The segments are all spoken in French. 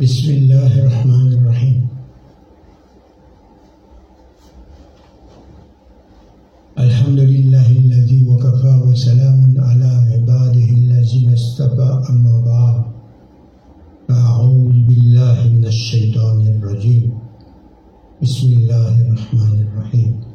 بسم الله الرحمن الرحيم. الحمد لله الذي وكفى وسلام على عباده الذين اصطفى أما بعد. فأعوذ بالله من الشيطان الرجيم. بسم الله الرحمن الرحيم.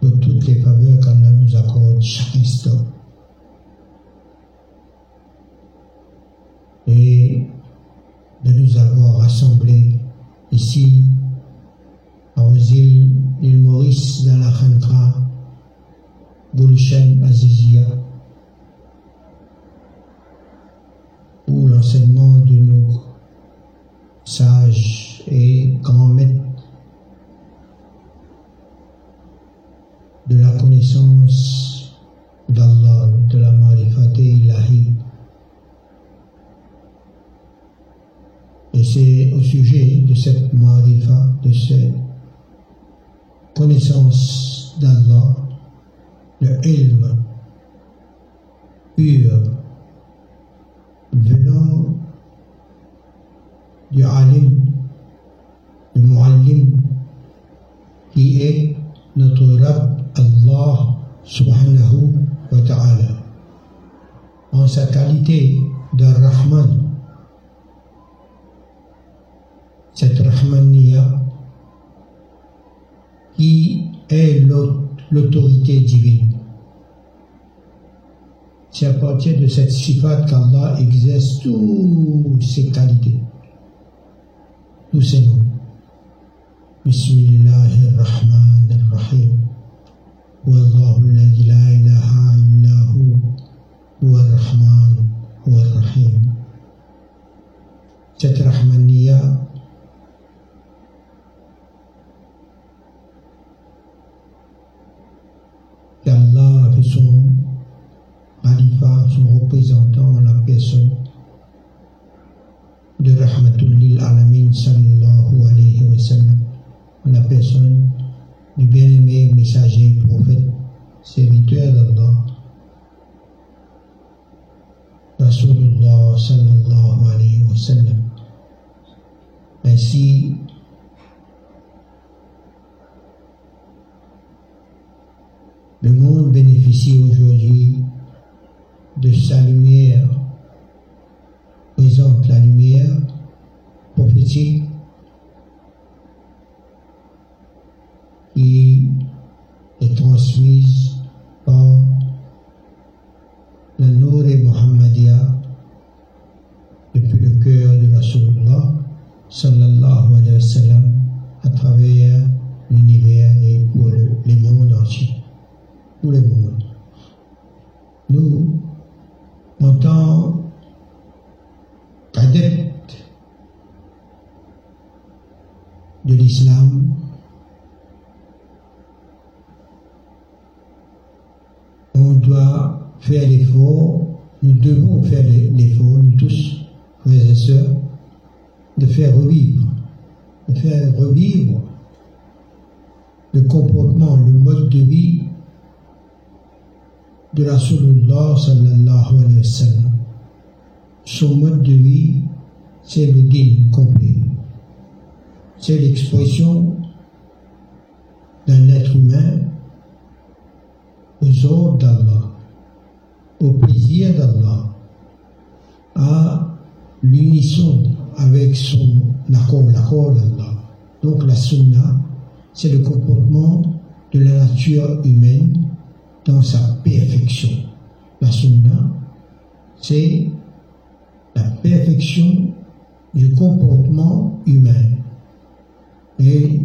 Pour toutes les faveurs qu'Allah nous accorde chaque instant. Et de nous avoir rassemblés ici, aux îles, l'île Maurice, dans la Khantra, Gulshan Azizia, où l'enseignement de nos sages et grands maîtres de d'Allah, de la marifate ilahi. Et c'est au sujet de cette marifa, de cette connaissance d'Allah, le ilm pur venant du alim, du muallim, qui est notre Rabb subhanahu wa ta'ala. En sa qualité de Rahman, cette Rahmaniya qui est l'autorité divine. C'est à partir de cette sifat qu'Allah exerce toutes ses qualités, tous ses noms. Bismillahirrahmanirrahim. والله الذي لا إله إلا هو هو الرحمن هو الرحيم Cette Rahmaniya qu'Allah a fait son khalifa, son représentant en la personne de Rahmatul lil Alamin sallallahu alayhi wa sallam, la personne du bien-aimé messager prophète, serviteur d'Allah, Rasulullah sallallahu alayhi wa sallam. Ainsi, le monde bénéficie aujourd'hui de sa lumière, Rasulullah sallallahu alayhi wa sallam. Son mode de vie, c'est le din complet. C'est l'expression d'un être humain aux ordres d'Allah, au plaisir d'Allah, à l'unisson avec son accord, l'accord d'Allah. Donc la sunna, c'est le comportement de la nature humaine dans sa perfection. La sunna, c'est la perfection du comportement humain et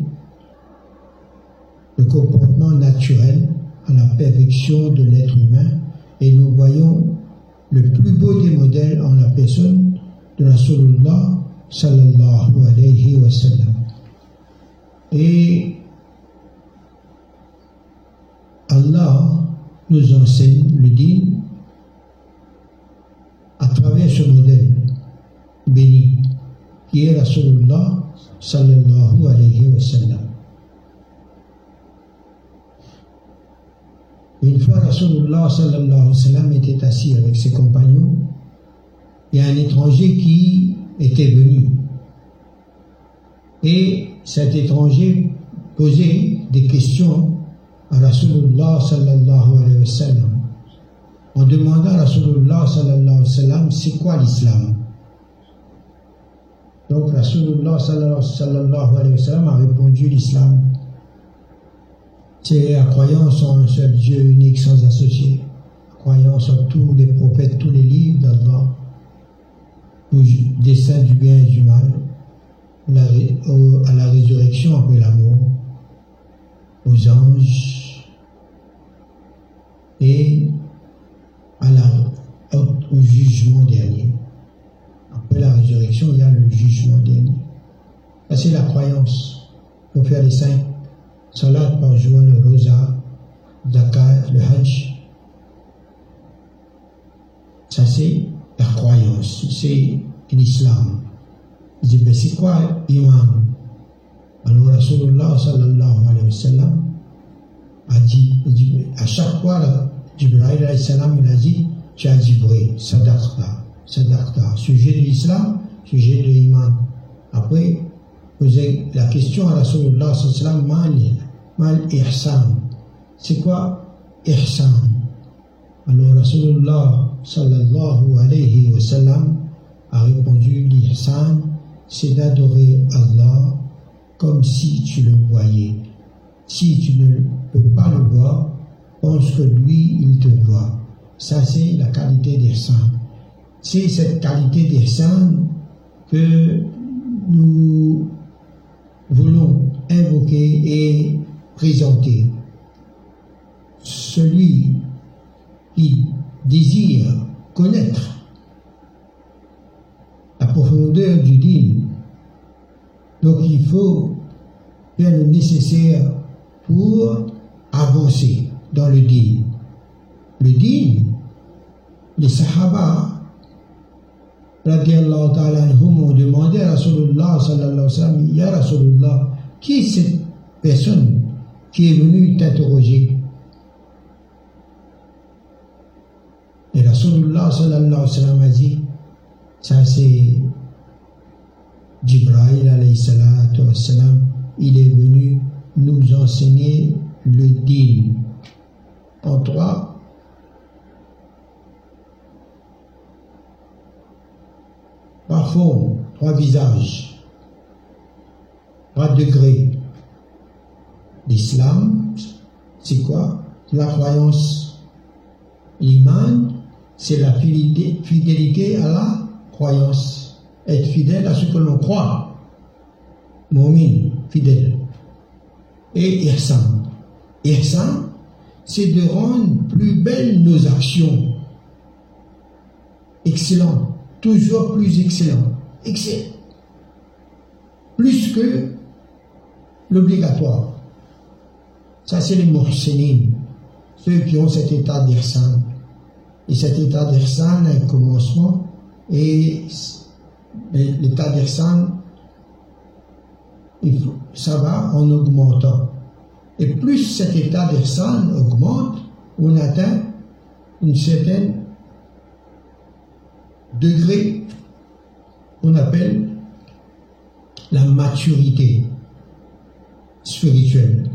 le comportement naturel à la perfection de l'être humain. Et nous voyons le plus beau des modèles en la personne de Rasulullah sallallahu alayhi wa sallam. Et Allah nous enseigne le din à travers ce modèle béni qui est Rasulullah sallallahu alayhi wa sallam. Une fois Rasulullah sallam était assis avec ses compagnons, il y a un étranger qui était venu. Et cet étranger posait des questions à Rasulullah sallallahu alayhi wa sallam. En demandant à Rasulullah sallallahu alayhi wa sallam, c'est quoi l'islam? Donc Rasulullah sallallahu alayhi wa sallam a répondu l'islam. C'est la croyance en un seul Dieu unique sans associé. La croyance en tous les prophètes, tous les livres d'Allah, au dessein du bien et du mal, à la résurrection après la mort, aux anges et à la, au jugement dernier. Après la résurrection, il y a le jugement dernier. Ça, c'est la croyance. Il faut faire les cinq salat par jour, le rosa, zakat, le hajj. Ça, c'est la croyance. C'est l'islam. Il dit, ben, c'est quoi iman Alors, Rasulullah sallallahu alayhi wa a dit, à chaque fois, Jibril il a dit, tu as dit vrai, sadaqta, sadaqta. Sujet de l'islam, sujet de l'iman. Après, posez la question à Rasulullah sallallahu alayhi mal ihsan. C'est quoi ihsan? Alors, Rasulullah sallallahu alayhi wa a répondu, l'ihsan, c'est d'adorer Allah comme si tu le voyais. Si tu ne peux pas le voir, pense que lui, il te voit. Ça, c'est la qualité des saints. C'est cette qualité des saints que nous voulons invoquer et présenter. Celui qui désire connaître la profondeur du dîme. Donc il faut faire le nécessaire pour avancer dans le dîme. Le dîme, les Sahaba, radiallahu ta'ala ont demandé à Rasulullah sallallahu alayhi wa sallam, Ya Rasulullah, qui est cette personne qui est venue t'interroger? Et Rasulullah sallallahu alayhi wa sallam a dit, ça, c'est Jibril alayhi salam. Il est venu nous enseigner le din en trois trois formes, trois visages, trois degrés. L'islam, c'est quoi? La croyance. L'iman, c'est la fidélité à la croyance, être fidèle à ce que l'on croit. Momin, fidèle. Et ihsan. Ihsan, c'est de rendre plus belles nos actions. Excellent. Toujours plus excellent. Excellent. Plus que l'obligatoire. Ça, c'est les muhsinin, ceux qui ont cet état d'ihsan. Et cet état d'ihsan a un commencement et l'état d'Ersan, ça va en augmentant. Et plus cet état d'Ersan augmente, on atteint une certaine degré qu'on appelle la maturité spirituelle.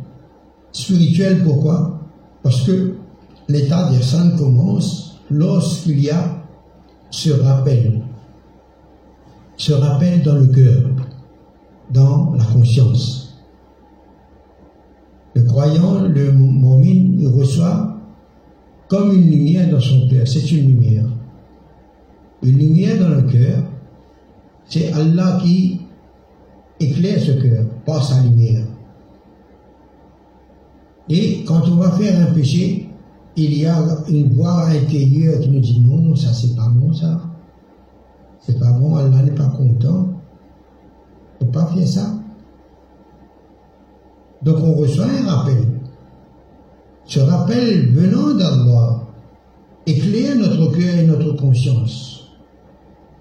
Spirituelle pourquoi? Parce que l'état d'Ersan commence lorsqu'il y a se rappelle, se rappelle dans le cœur, dans la conscience. Le croyant, le momine, il reçoit comme une lumière dans son cœur. C'est une lumière. Une lumière dans le cœur, c'est Allah qui éclaire ce cœur par sa lumière. Et quand on va faire un péché, il y a une voix intérieure qui nous dit non, ça c'est pas bon ça. C'est pas bon, Allah n'est pas content. Faut pas faire ça. Donc on reçoit un rappel. Ce rappel venant d'Allah éclaire notre cœur et notre conscience.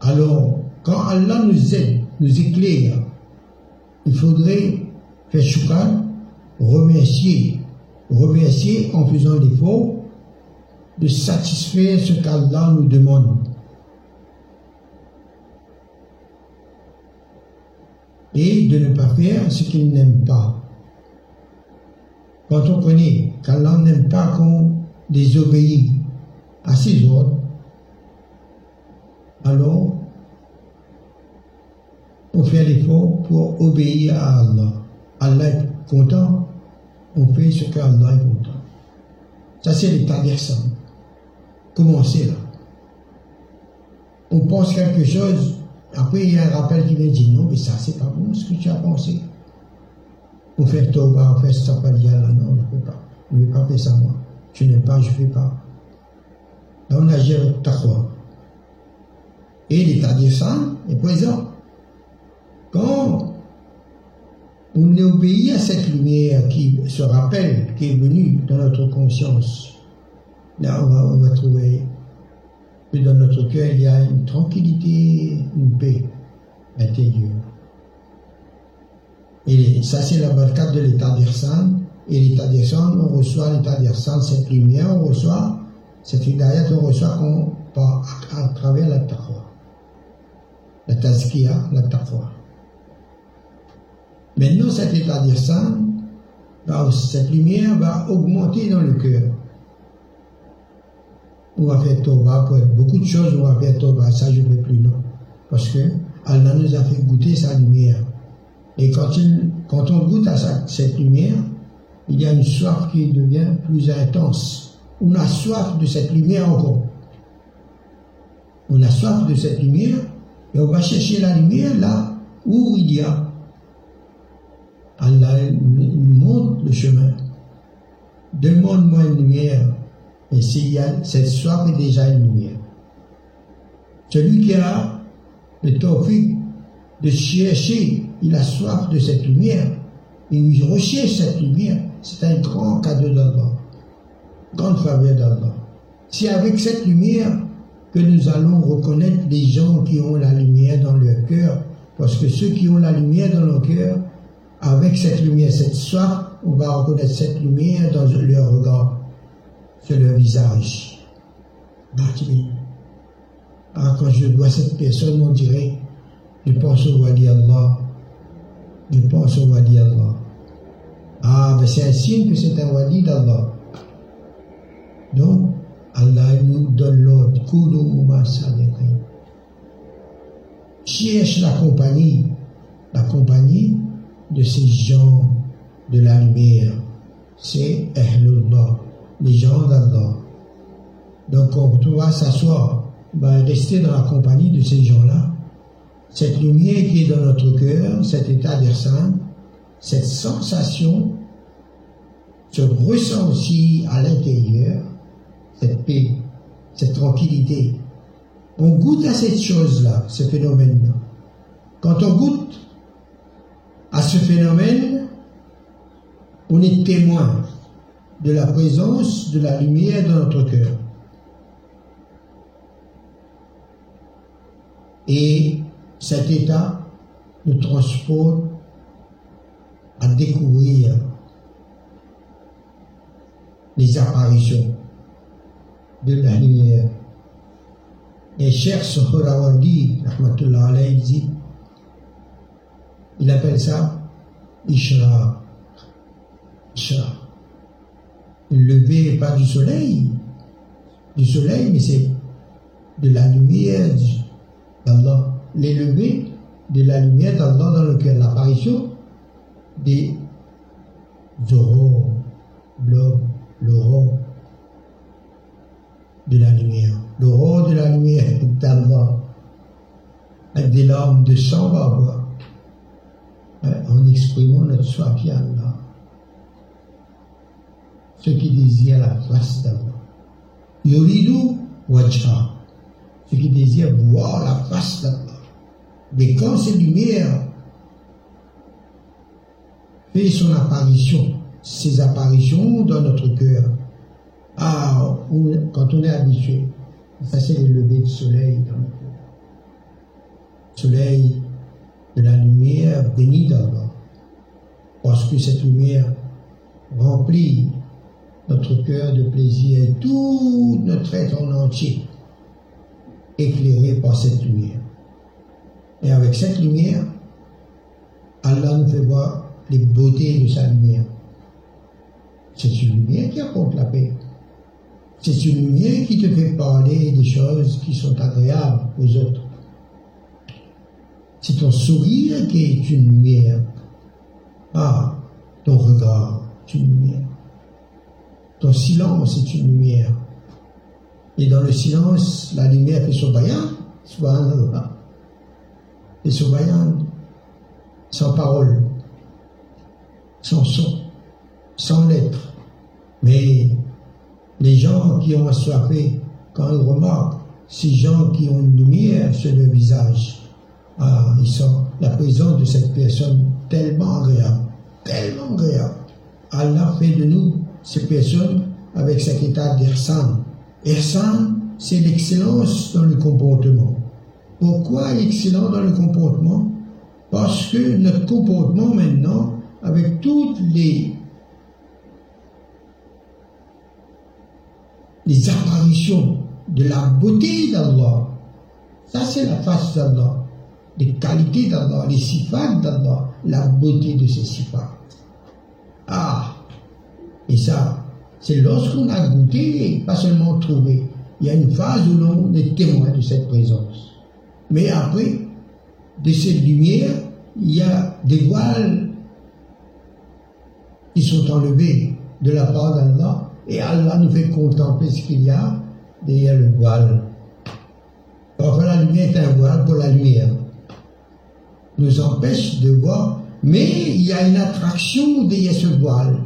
Alors, quand Allah nous aide, nous éclaire, il faudrait faire shukran, remercier, remercier en faisant l'effort de satisfaire ce qu'Allah nous demande. Et de ne pas faire ce qu'il n'aime pas. Quand on connaît qu'Allah n'aime pas qu'on désobéit à ses ordres, alors on fait l'effort pour obéir à Allah. Allah est content, on fait ce qu'Allah est content. Ça, c'est l'état d'Ersan. Commencez là. On pense quelque chose, après il y a un rappel qui vient dire non, mais ça, c'est pas bon ce que tu as pensé. Pour faire Toba, ça, pas dire non, je ne peux pas. Je ne vais pas faire ça moi. Je n'aime pas, je ne fais pas. Là, on agit avec taqwa. Et l'état d'Ersan est présent. Quand on obéit à cette lumière qui se rappelle, qui est venue dans notre conscience, là on va, trouver que dans notre cœur il y a une tranquillité, une paix intérieure. Et ça c'est la barcade de l'état d'Irsan. Et l'état d'Irsan, on reçoit l'état d'Irsan, cette lumière, on reçoit cette hidayat, on reçoit à, travers la taqwa. La tazkiya, la. Maintenant, cet état d'Irsan, cette lumière va augmenter dans le cœur. On va faire Toba beaucoup de choses, on va faire Toba, ça je ne veux plus, non. Parce que Allah nous a fait goûter sa lumière. Et quand, on goûte à cette lumière, il y a une soif qui devient plus intense. On a soif de cette lumière encore. On a soif de cette lumière et on va chercher la lumière là où il y a Allah nous montre le chemin. Demande-moi une lumière. Et s'il y a cette soif est déjà une lumière. Celui qui a le tawfiq de chercher, il a soif de cette lumière. Il recherche cette lumière. C'est un grand cadeau d'Allah. Grande faveur d'Allah. C'est avec cette lumière que nous allons reconnaître les gens qui ont la lumière dans leur cœur. Parce que ceux qui ont la lumière dans leur cœur, avec cette lumière, cette soif, on va reconnaître cette lumière dans leur regard, sur leur visage. Ah, quand je vois cette personne, on dirait, je pense au Wadi Allah. Je pense au Wadi Allah. Ah, ben c'est un signe que c'est un Wadi d'Allah. Donc, Allah nous donne l'ordre. Cherche la compagnie. La compagnie de ces gens de la lumière. C'est Ahlullah, les gens d'Allah. Donc on doit s'asseoir, ben, rester dans la compagnie de ces gens-là. Cette lumière qui est dans notre cœur, cet état d'Ersan, cette sensation se ressent aussi à l'intérieur, cette paix, cette tranquillité. On goûte à cette chose-là, ce phénomène-là. Quand on goûte à ce phénomène, on est témoin de la présence de la lumière dans notre cœur. Et cet état nous transporte à découvrir les apparitions de la lumière. Et cher Sohrawardi, rahmatullah alayhi, dit il appelle ça Ishra. Ishra. Le pas du soleil, du soleil, mais c'est de la lumière d'Allah. Les levées de la lumière d'Allah dans le cœur, l'apparition des aurores, l'aurore de la lumière, l'aurore de la lumière d'Allah, avec des larmes de sang va avoir en exprimant notre soif à Allah. Ceux qui désirent la face d'Allah. Yoridu wajha. Ceux qui désirent voir la face d'Allah. Mais quand ces lumières fait son apparition, ses apparitions dans notre cœur. Ah, quand on est habitué, ça c'est le lever du soleil dans le cœur. Soleil de la lumière bénie d'Allah. Parce que cette lumière remplit notre cœur de plaisir et tout notre être en entier éclairé par cette lumière. Et avec cette lumière, Allah nous fait voir les beautés de sa lumière. C'est une lumière qui apporte la paix. C'est une lumière qui te fait parler des choses qui sont agréables aux autres. C'est ton sourire qui est une lumière. Ah, ton regard est une lumière. Ton silence est une lumière. Et dans le silence, la lumière fait son bayan, subhanallah. Et son bayan, sans parole, sans son, sans lettres. Mais les gens qui ont assoiffé, quand ils remarquent ces gens qui ont une lumière sur le visage, ah, ils sont la présence de cette personne tellement agréable, tellement agréable. Allah fait de nous ces personnes avec cet état d'Irsan. Irsan, c'est l'excellence dans le comportement. Pourquoi excellent dans le comportement? Parce que notre comportement maintenant, avec toutes les, les apparitions de la beauté d'Allah, ça c'est la face d'Allah, les qualités d'Allah, les sifats d'Allah, la beauté de ces sifats. Ah, et ça, c'est lorsqu'on a goûté, pas seulement trouvé. Il y a une phase où l'on est témoin de cette présence. Mais après, de cette lumière, il y a des voiles qui sont enlevés de la part d'Allah et Allah nous fait contempler ce qu'il y a derrière le voile. Enfin, la lumière est un voile pour la lumière. Nous empêche de voir, mais il y a une attraction derrière ce voile.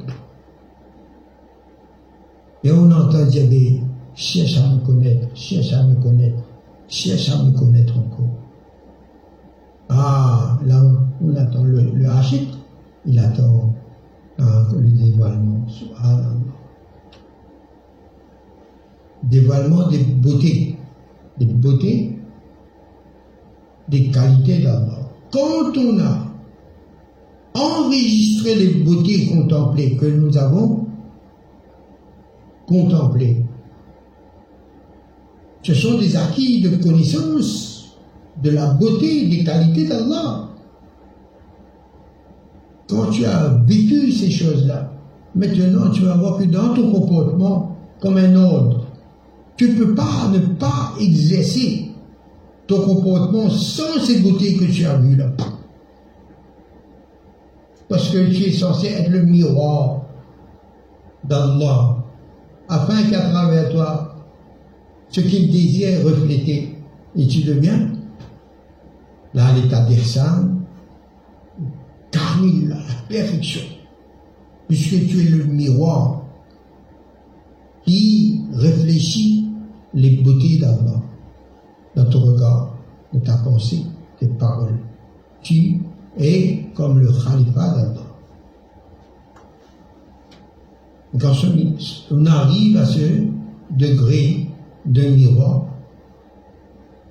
Et on entend dire, cherche à me connaître, cherche à me connaître, cherche à me connaître encore. Ah, là, on attend le, le il attend ah, le dévoilement. Dévoilement des beautés, des beautés, des qualités d'abord. Quand on a enregistré les beautés contemplées que nous avons, contempler. Ce sont des acquis de connaissance de la beauté, des qualités d'Allah. Quand tu as vécu ces choses-là, maintenant tu vas voir que dans ton comportement, comme un ordre, tu ne peux pas ne pas exercer ton comportement sans ces beautés que tu as vues là. Parce que tu es censé être le miroir d'Allah afin qu'à travers toi, ce qu'il désire refléter, et tu deviens là l'état d'Irsan, Carmille, la perfection, puisque tu es le miroir qui réfléchit les beautés d'Allah dans ton regard, dans ta pensée, tes paroles. Tu es comme le khalifa d'Allah. Quand on arrive à ce degré de miroir,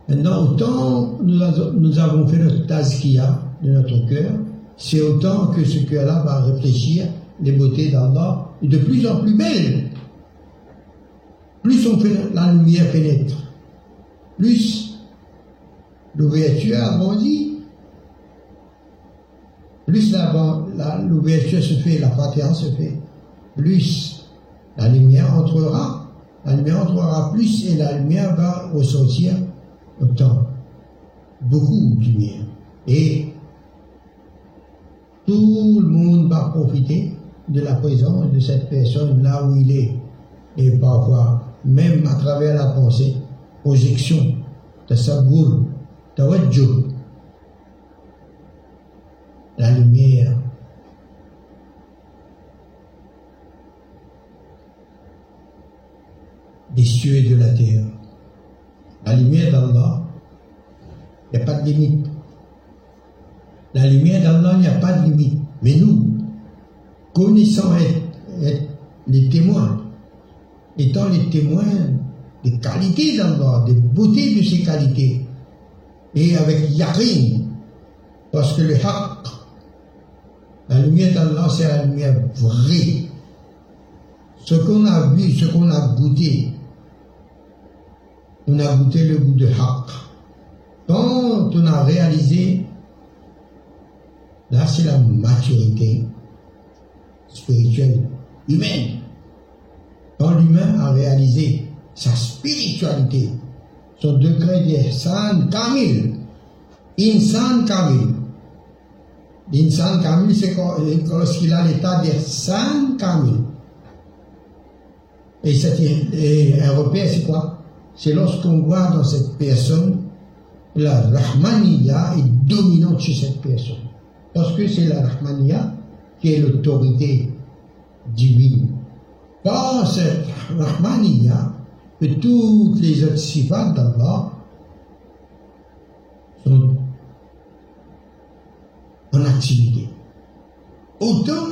maintenant, autant nous, avons fait notre tazkia de notre cœur, c'est autant que ce cœur-là va réfléchir les beautés d'Allah de plus en plus belles. Plus on fait, la lumière pénètre, plus l'ouverture agrandit, plus l'ouverture se fait, la fatiha se fait, plus la lumière entrera, la lumière entrera plus et la lumière va ressortir autant. Beaucoup de lumière. Et tout le monde va profiter de la présence de cette personne là où il est. Et parfois, même à travers la pensée, projection, tasabur, tawajjuh, la lumière des cieux et de la terre. La lumière d'Allah, il n'y a pas de limite. La lumière d'Allah, il n'y a pas de limite. Mais nous, connaissant être, les témoins, étant les témoins des qualités d'Allah, des beautés de ces qualités, et avec yarin, parce que le haq, la lumière d'Allah, c'est la lumière vraie. Ce qu'on a vu, ce qu'on a goûté, on a goûté le goût de haq. Quand on a réalisé, là c'est la maturité spirituelle humaine. Quand l'humain a réalisé sa spiritualité, son degré d'Ihsan Kamil, Insan Kamil. Insan Kamil, c'est lorsqu'il a l'état d'Ihsan Kamil. Et, et un repère, c'est quoi? C'est lorsqu'on voit dans cette personne la Rahmaniya est dominante chez cette personne. Parce que c'est la Rahmaniya qui est l'autorité divine. Par cette Rahmaniya, toutes les autres sifat d'Allah sont en activité. Autant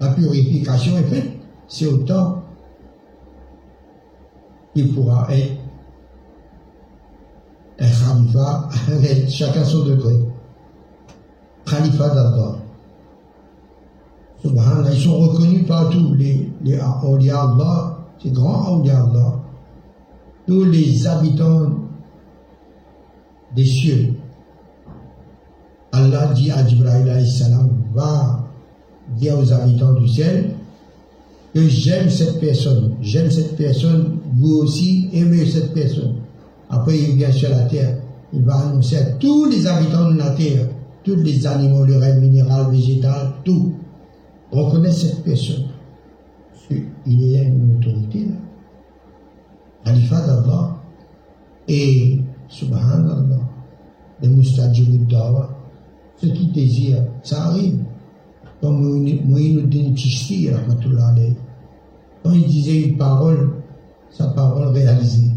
la purification est faite, c'est autant il pourra être un khalifa avec chacun son degré. Khalifa. Subhanallah, ils sont reconnus par tous les, les Allah, ces grands awliya Allah, tous les habitants des cieux. Allah dit à Jibril salam, va dire aux habitants du ciel que j'aime cette personne, j'aime cette personne, vous aussi aimez cette personne. Après, il vient sur la terre. Il va annoncer à tous les habitants de la terre, tous les animaux, le rêve minéral, végétal, tout. Reconnaissent cette personne. Il y a une autorité là. Khalifa d'Allah. Et, subhanallah, les mustajibud dawa, ceux qui désirent, ça arrive. Comme rahmatullah quand il disait une parole, sa parole réalisée.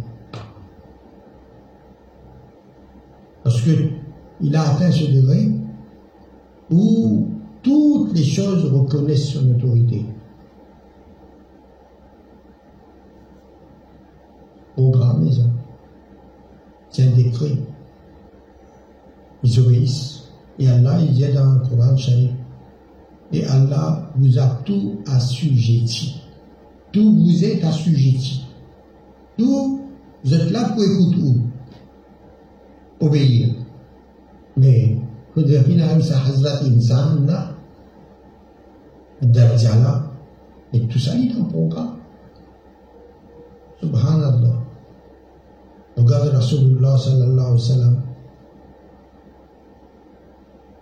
Parce qu'il a atteint ce degré où toutes les choses reconnaissent son autorité. Programmé ça. C'est un décret. Ils obéissent. Et Allah, il dit dans le Coran et Allah vous a tout assujetti. Tout vous est assujetti. Pour écouter obéir. Mais Hudhafina sa Hazrat Insan, là, Darjala, et tout ça il est en programme. Subhanallah. Regarde Rasulullah sallallahu alayhi wa sallam.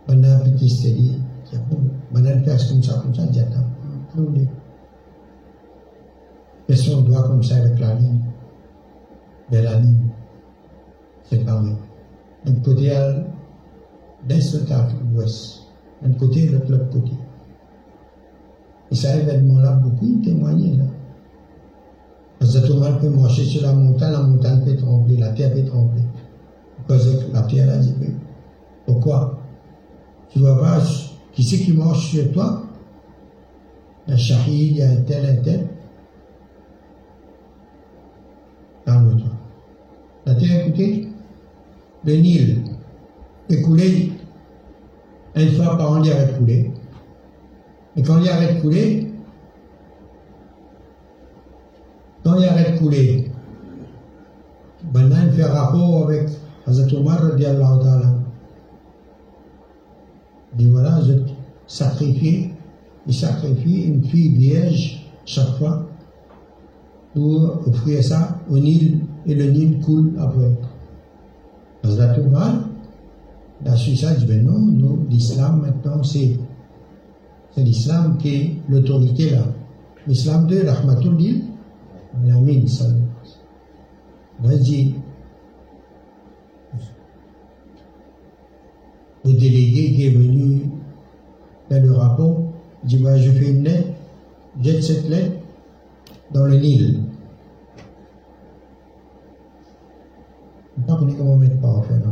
Benar petit steady, benar faire comme ça, comme ça, jannah. Personne doit comme ça avec la ligne. Ligne, c'est vrai. D'un côté l'autre à l'ouest. D'un côté, l'autre, l'autre côté. Et ça, événement-là, beaucoup témoigné là. Parce que tout le monde peut marcher sur la montagne, la montagne peut trembler, la terre peut trembler. Parce que la terre a dit, pourquoi? Tu vois pas qui c'est qui marche sur toi? Il y a Shahid, il y a un tel, un tel. Calme-toi. La terre, écoutez, le Nil est coulé, une fois par an, il arrête de couler. Et quand il arrête de couler, quand il arrête de couler, maintenant il fait rapport avec Hazrat Omar. Il dit voilà, je sacrifie, il sacrifie une fille vierge chaque fois pour offrir ça au Nil et le Nil coule après. Hazrat Omar, la Suisse dit ben non, non l'islam maintenant c'est l'islam qui est l'autorité là. L'islam de Rahmatullil, Amin, Vas-y. Le délégué qui est venu faire le rapport, dit bah, je fais une lettre, jette cette lettre dans le Nil. pas qu'on comment mettre pas en fait là.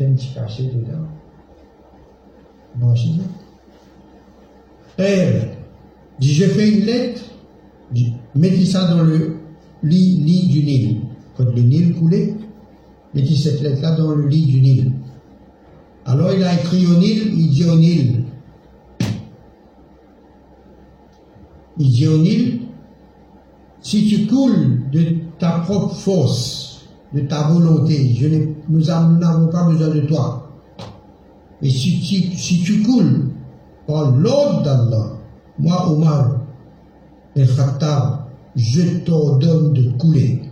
Nous mettons un petit cachet dedans. franchisé. Père, dit, je fais une lettre, mettez ça dans le lit, lit du Nil. Quand le Nil coulait, mettez cette lettre-là dans le lit du Nil. Alors il a écrit au Nil, il dit au Nil, il dit au Nil, si tu coules de ta propre force, de ta volonté, je nous n'avons pas besoin de toi. Et si tu, coules par l'ordre d'Allah, moi, Omar, el Khattab, je t'ordonne de couler.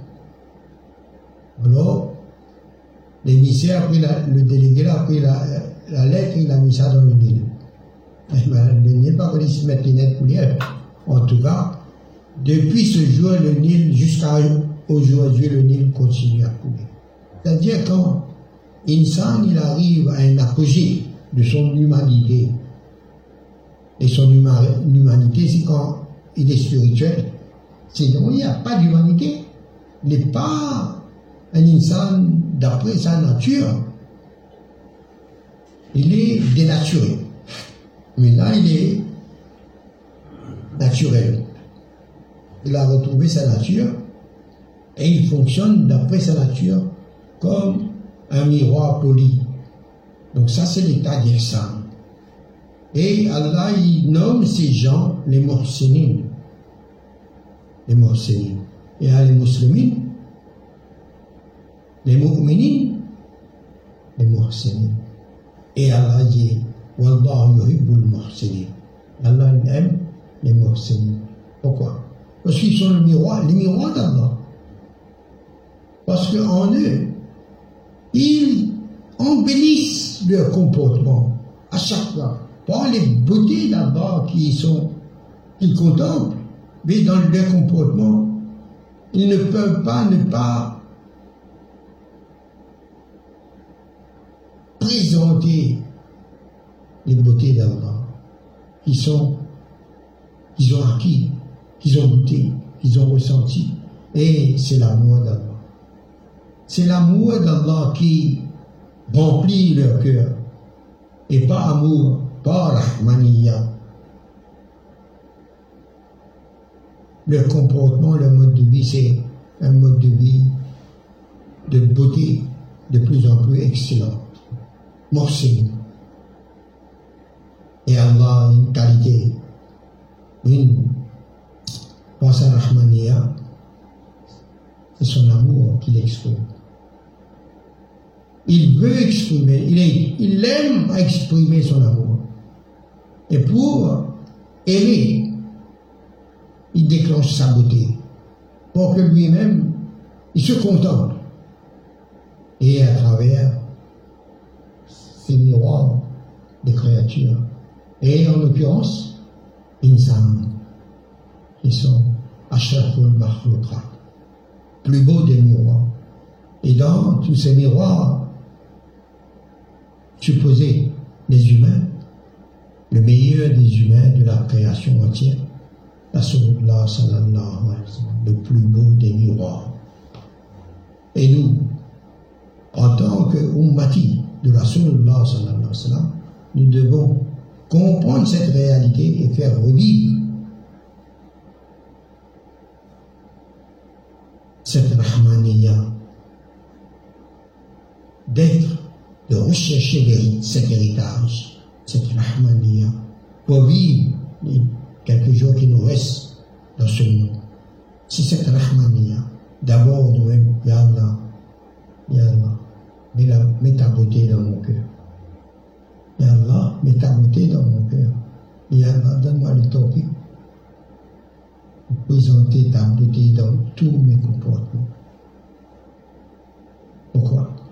Alors, l'émissaire a pris le délégué a pris la, la lettre et il a mis ça dans le Nil. Il n'est pas qu'il se mette les nettes En tout cas, depuis ce jour, le Nil, jusqu'à aujourd'hui, le Nil continue à couler. C'est-à-dire quand Insan, il arrive à un apogée de son humanité, et son humanité, c'est quand il est spirituel. Sinon, il n'y a pas d'humanité. Il n'est pas un insan d'après sa nature. Il est dénaturé. Mais là, il est naturel. Il a retrouvé sa nature et il fonctionne d'après sa nature comme un miroir poli. Donc ça, c'est l'état d'Ihsan. Et Allah, il nomme ces gens les muhsinin. Les muhsinin. Et à les musulmans, les mu'minin, les muhsinin. Et Allah dit, Wallahu yuhibbul muhsinin. Allah aime les muhsinin. Pourquoi? Parce qu'ils sont le miroir, les miroirs d'Allah. Parce qu'en eux, ils embellissent leur comportement à chaque fois pas les beautés qui sont, qu'ils contemplent, mais dans leur comportement, ils ne peuvent pas ne pas présenter les beautés d'Allah qui sont, qu'ils ont acquis, qu'ils ont goûté, qu'ils ont ressenti. Et c'est l'amour d'Allah. C'est l'amour d'Allah qui remplit leur cœur et pas amour par Rahmaniya. Le comportement, le mode de vie, c'est un mode de vie de beauté de plus en plus excellent. Morsim. Et Allah une qualité, une pensée Rahmaniya, c'est son amour qu'il exprime. Il veut exprimer, il, aime exprimer son amour. Et pour aimer, il déclenche sa beauté. Pour que lui-même, il se contente. Et à travers ces miroirs des créatures. Et en l'occurrence, Insan, qui sont Ashraful Makhlukat, plus beau des miroirs. Et dans tous ces miroirs supposés, les humains, le meilleur des humains de la création entière, Rasulullah sallallahu alayhi wa le plus beau des miroirs. Et nous, en tant que ummati de Rasulullah sallallahu alayhi wa sallam, nous devons comprendre cette réalité et faire revivre cette rahmaniya d'être, de rechercher cet héritage cette Rahmaniya pour vivre les quelques jours qui nous restent dans ce monde. C'est cette Rahmaniya. D'abord, nous-mêmes, Ya Allah, Ya Allah, mets, la, mets ta beauté dans mon cœur. Ya Allah, mets ta beauté dans mon cœur. Ya Allah, donne-moi le temps présenter ta beauté dans tous mes comportements. Pourquoi?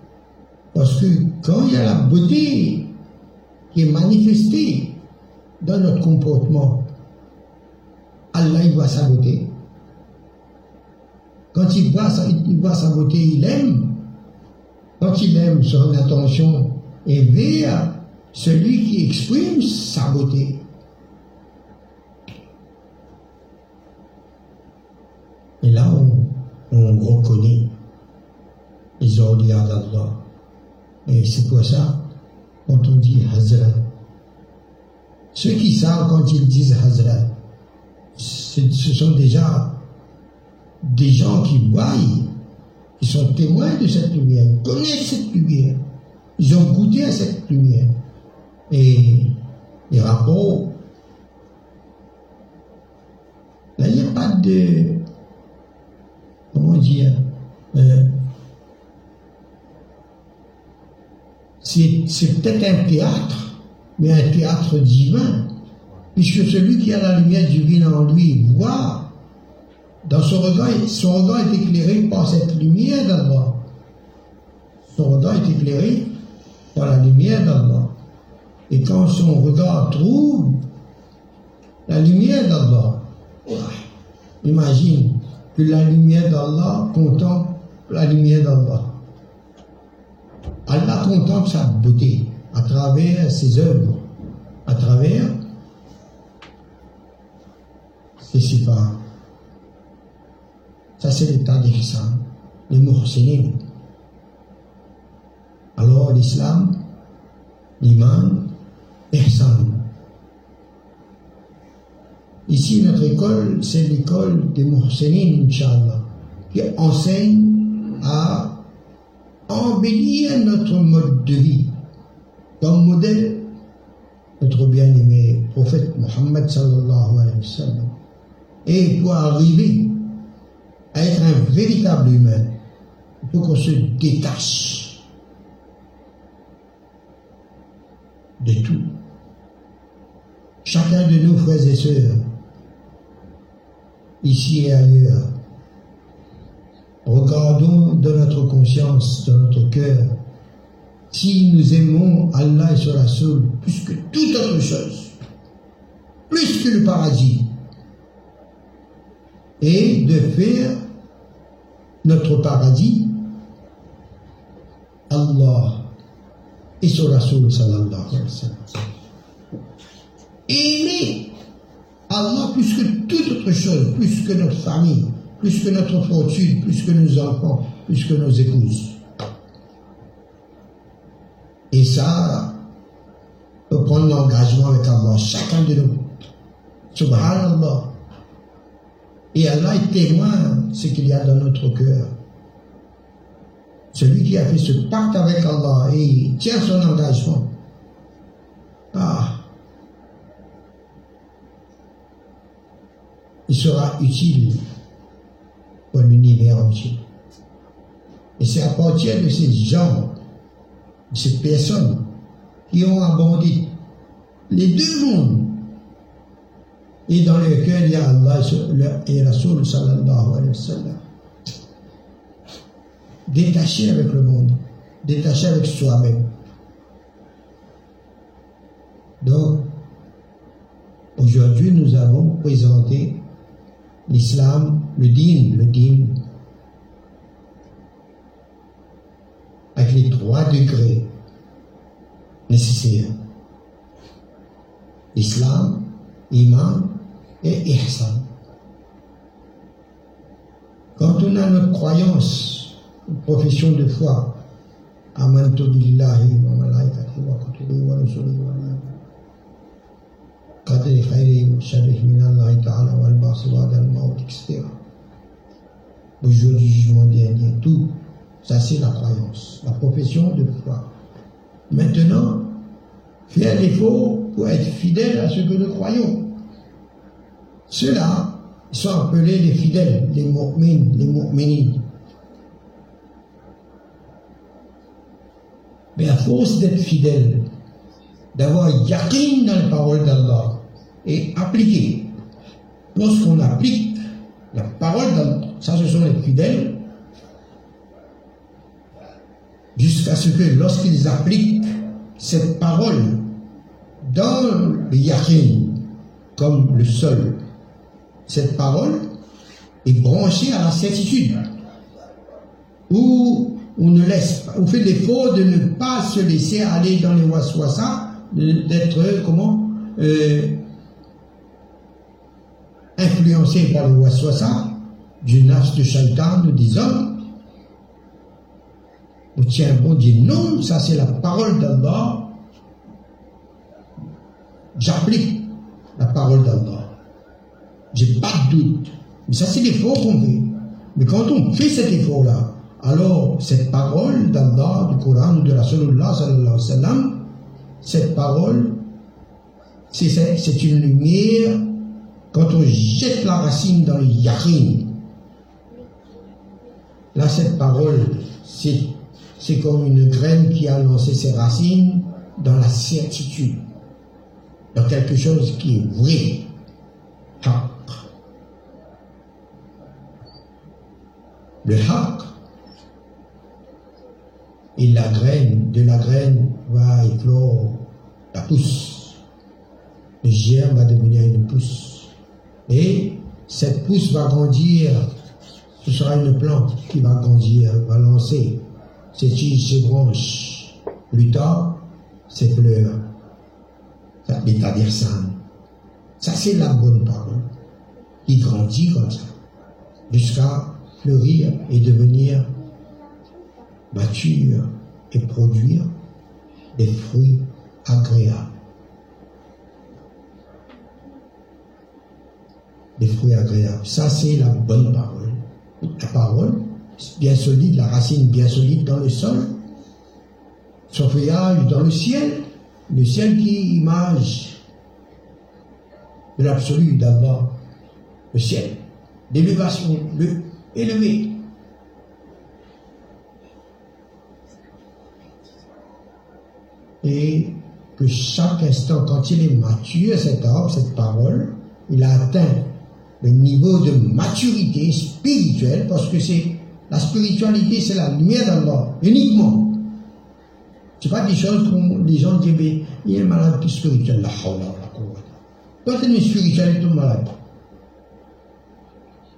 Parce que quand il y a la beauté qui est manifesté dans notre comportement, Allah il voit sa beauté. Quand il voit, sa, il sa beauté, il aime. Quand il aime, son attention est vers celui qui exprime sa beauté. Et là, on, on reconnaît les ordres d'Allah. Et c'est quoi ça quand on dit Hazra, Ceux qui savent quand ils disent Hazrat, ce sont déjà des gens qui voient, qui sont témoins de cette lumière, connaissent cette lumière. Ils ont goûté à cette lumière. Et les rapports, là, il n'y a pas de, comment dire, euh, c'est peut-être un théâtre, mais un théâtre divin, puisque celui qui a la lumière divine en lui voit, dans son regard, son regard est éclairé par cette lumière d'abord. Son regard est éclairé par la lumière d'Allah. Et quand son regard trouve la lumière d'Allah, imagine que la lumière d'Allah contemple la lumière d'Allah. Allah contemple sa beauté à travers ses œuvres, à travers ses sifats. Ça, c'est l'état d'Ihsan, les muhsinin. Alors, l'islam, l'iman, ihsan. Ici, notre école, c'est l'école des muhsinin, Inch'Allah, qui enseigne à embellir notre mode de vie. Comme modèle, notre bien-aimé prophète Mohammed sallallahu alayhi wa sallam. Et pour arriver à être un véritable humain, il faut qu'on se détache de tout. Chacun de nous, frères et sœurs, ici et ailleurs, regardons de notre conscience, dans notre cœur, si nous aimons Allah et son Rasoul plus que toute autre chose, plus que le paradis, et de faire notre paradis Allah et son Rasoul sallallahu alayhi wa sallam. Aimer Allah plus que toute autre chose, plus que notre famille, plus que notre fortune, plus que nos enfants, plus que nos épouses. Et ça, peut prendre l'engagement avec Allah, chacun de nous. Subhanallah. Et Allah est témoin ce qu'il y a dans notre cœur. Celui qui a fait ce pacte avec Allah et tient son engagement. Ah. Il sera utile l'univers entier. Et c'est à partir de ces gens, de ces personnes qui ont abondé les deux mondes. Et dans le cœur, il y a Allah et Rasul sallallahu alayhi wa sallam. Détaché avec le monde, détaché avec soi-même. Donc, aujourd'hui, nous avons présenté l'islam, le din, le din, avec les trois degrés nécessaires. Islam, iman et ihsan. Quand on a notre croyance, une profession de foi, amantu billahi wa malaikati wa kutubi wa rusulihi wa قدر خيره وشره من الله تعالى والبعث بعد الموت etc. le jour du jugement dernier, tout, ça c'est la croyance, la profession de foi. Maintenant, faire l'effort pour être fidèle à ce que nous croyons. Ceux-là sont appelés les fidèles, les mu'min, les mu'minines. Mais à force d'être fidèle, d'avoir yakin dans la parole d'Allah et appliquer. Lorsqu'on applique la parole d'Allah, ça ce sont les fidèles, jusqu'à ce que lorsqu'ils appliquent cette parole dans le yakin, comme le sol, cette parole est branchée à la certitude, où on ne laisse on fait l'effort de ne pas se laisser aller dans les waswasa, d'être comment euh, influencé par le waswasa du nafs de shaitan ou des hommes. On tient bon dit non, ça c'est la parole d'Allah. j'applique la parole d'Allah. J'ai pas de doute. Mais ça, c'est l'effort qu'on fait. Mais quand on fait cet effort-là, alors cette parole d'Allah, du Coran ou de la sallam, cette parole, c'est une lumière quand on jette la racine dans le yakin. Là, cette parole, c'est comme une graine qui a lancé ses racines dans la certitude, dans quelque chose qui est vrai. Le haq. Et la graine, de la graine va éclore la pousse. Le germe va devenir une pousse. Et cette pousse va grandir. Ce sera une plante qui va grandir, va lancer ses tiges, ses branches. Plus tard, ses fleurs. L'état d'Irsan. Ça, c'est la bonne parole. Il grandit comme ça. Jusqu'à fleurir et devenir mature et produire des fruits agréables. Des fruits agréables. Ça, c'est la bonne parole. La parole, bien solide, la racine bien solide dans le sol, son feuillage dans le ciel, le ciel qui image de l'absolu d'abord, le ciel, l'élévation, le élevé. Et que chaque instant, quand il est mature, cet arbre, cette parole, il a atteint le niveau de maturité spirituelle, parce que c'est la spiritualité, c'est la lumière d'Allah, uniquement. C'est pas des choses comme les gens disent, mais il est malade plus spirituel, la hawla la Toi, tu es une spiritualité malade.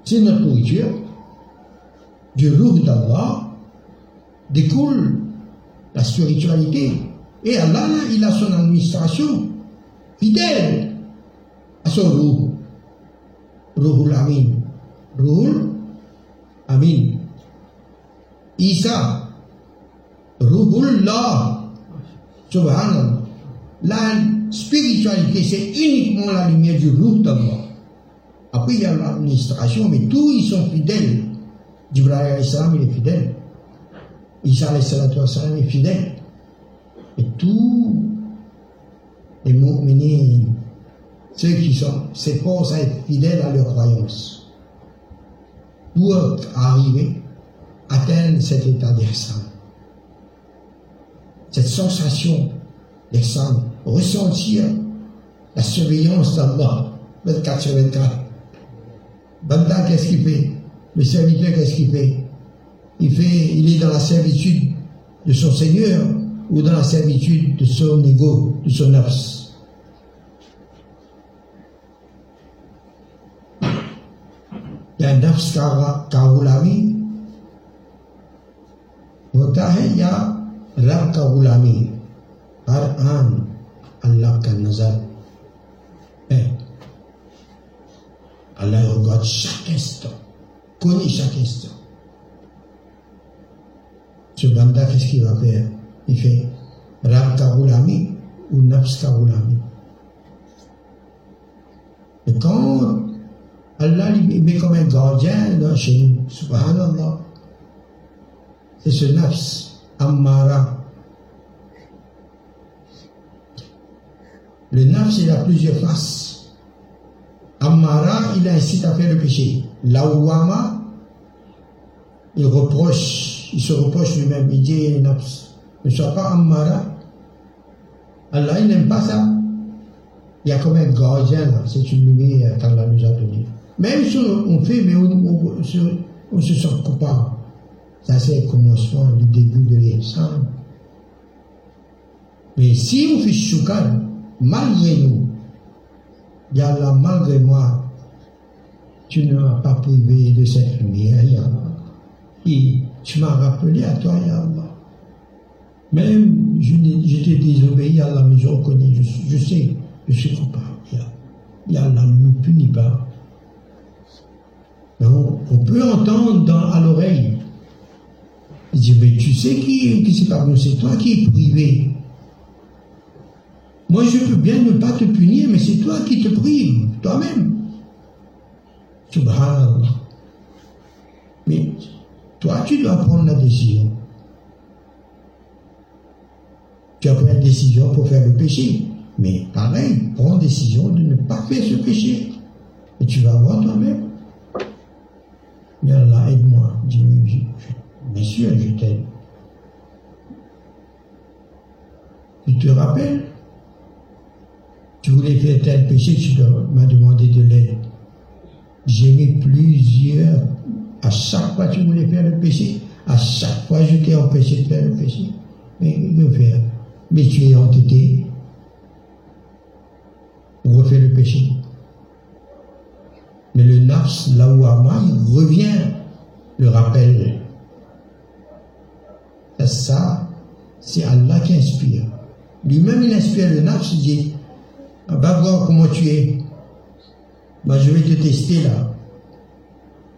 C'est notre nourriture. Du roux d'Allah découle la spiritualité. Et Allah, il a son administration fidèle à son roux. Ruhul Amin. Ruhul Amin. Isa. Ruhullah. Subhanallah. La spiritualité, c'est uniquement la lumière du roux d'Allah. Après, il y a l'administration, mais tous, ils sont fidèles. Jibril salam il est fidèle. Isa salam est fidèle. Et tous les mu'minines, ceux qui sont, s'efforcent à être fidèles à leurs croyances, doivent arriver, atteindre cet état d'ihsan. Cette sensation d'ihsan, ressentir la surveillance d'Allah 24 sur 24. Banda, qu'est-ce qu'il fait? Le serviteur, qu'est-ce qu'il fait? Il fait, il est dans la servitude de son Seigneur ou dans la servitude de son ego, de son nafs. नफ्स का का गुलामी होता है या रब का गुलामी हर आन अल्लाह का नज़र है। अल्लाह होगा शकिस्त, कोई शकेस्त। जो बंदा किसकी बातें है? इसे रब का गुलामी वो नफ्स का गुलामी तो कौन Allah il met comme un gardien là, chez nous, subhanallah, c'est ce Nafs, Ammara. Le Nafs, il a plusieurs faces. Amara, il incite à faire le péché. Lawama, il reproche, il se reproche lui-même, il dit ne sois pas Amara. Allah, il n'aime pas ça. Il y a comme un gardien là, c'est une lumière qu'Allah nous a donnée. Même si on fait, mais on, se sent coupable. Ça, c'est le commencement, le début de l'instant. Mais si on fait choukan, malgré nous, Yallah, malgré moi, tu ne m'as pas privé de cette lumière, Yallah. Et tu m'as rappelé à toi, Yallah. Même, je, je t'ai désobéi, Yallah, mais je reconnais, je, sais, je suis coupable, Yallah. ne me punit pas. On peut entendre à l'oreille. Il dit, mais tu sais qui, qui c'est pas c'est toi qui es privé. Moi, je peux bien ne pas te punir, mais c'est toi qui te prives, toi-même. Subhanallah. Mais toi, tu dois prendre la décision. Tu as pris une décision pour faire le péché. Mais pareil, prends décision de ne pas faire ce péché. Et tu vas voir toi-même. Allah, aide-moi. Dis, bien sûr, je t'aide. Tu te rappelles Tu voulais faire tel péché, tu m'as demandé de l'aide. J'ai mis plusieurs. À chaque fois tu voulais faire le péché, à chaque fois je t'ai empêché de faire le péché. Mais. Mais tu es entêté pour refaire le péché. Mais le nafs, là où il revient, le rappel. Ça, c'est Allah qui inspire. Lui-même, il inspire le nafs, il dit, ah, va voir comment tu es. Je vais te tester là.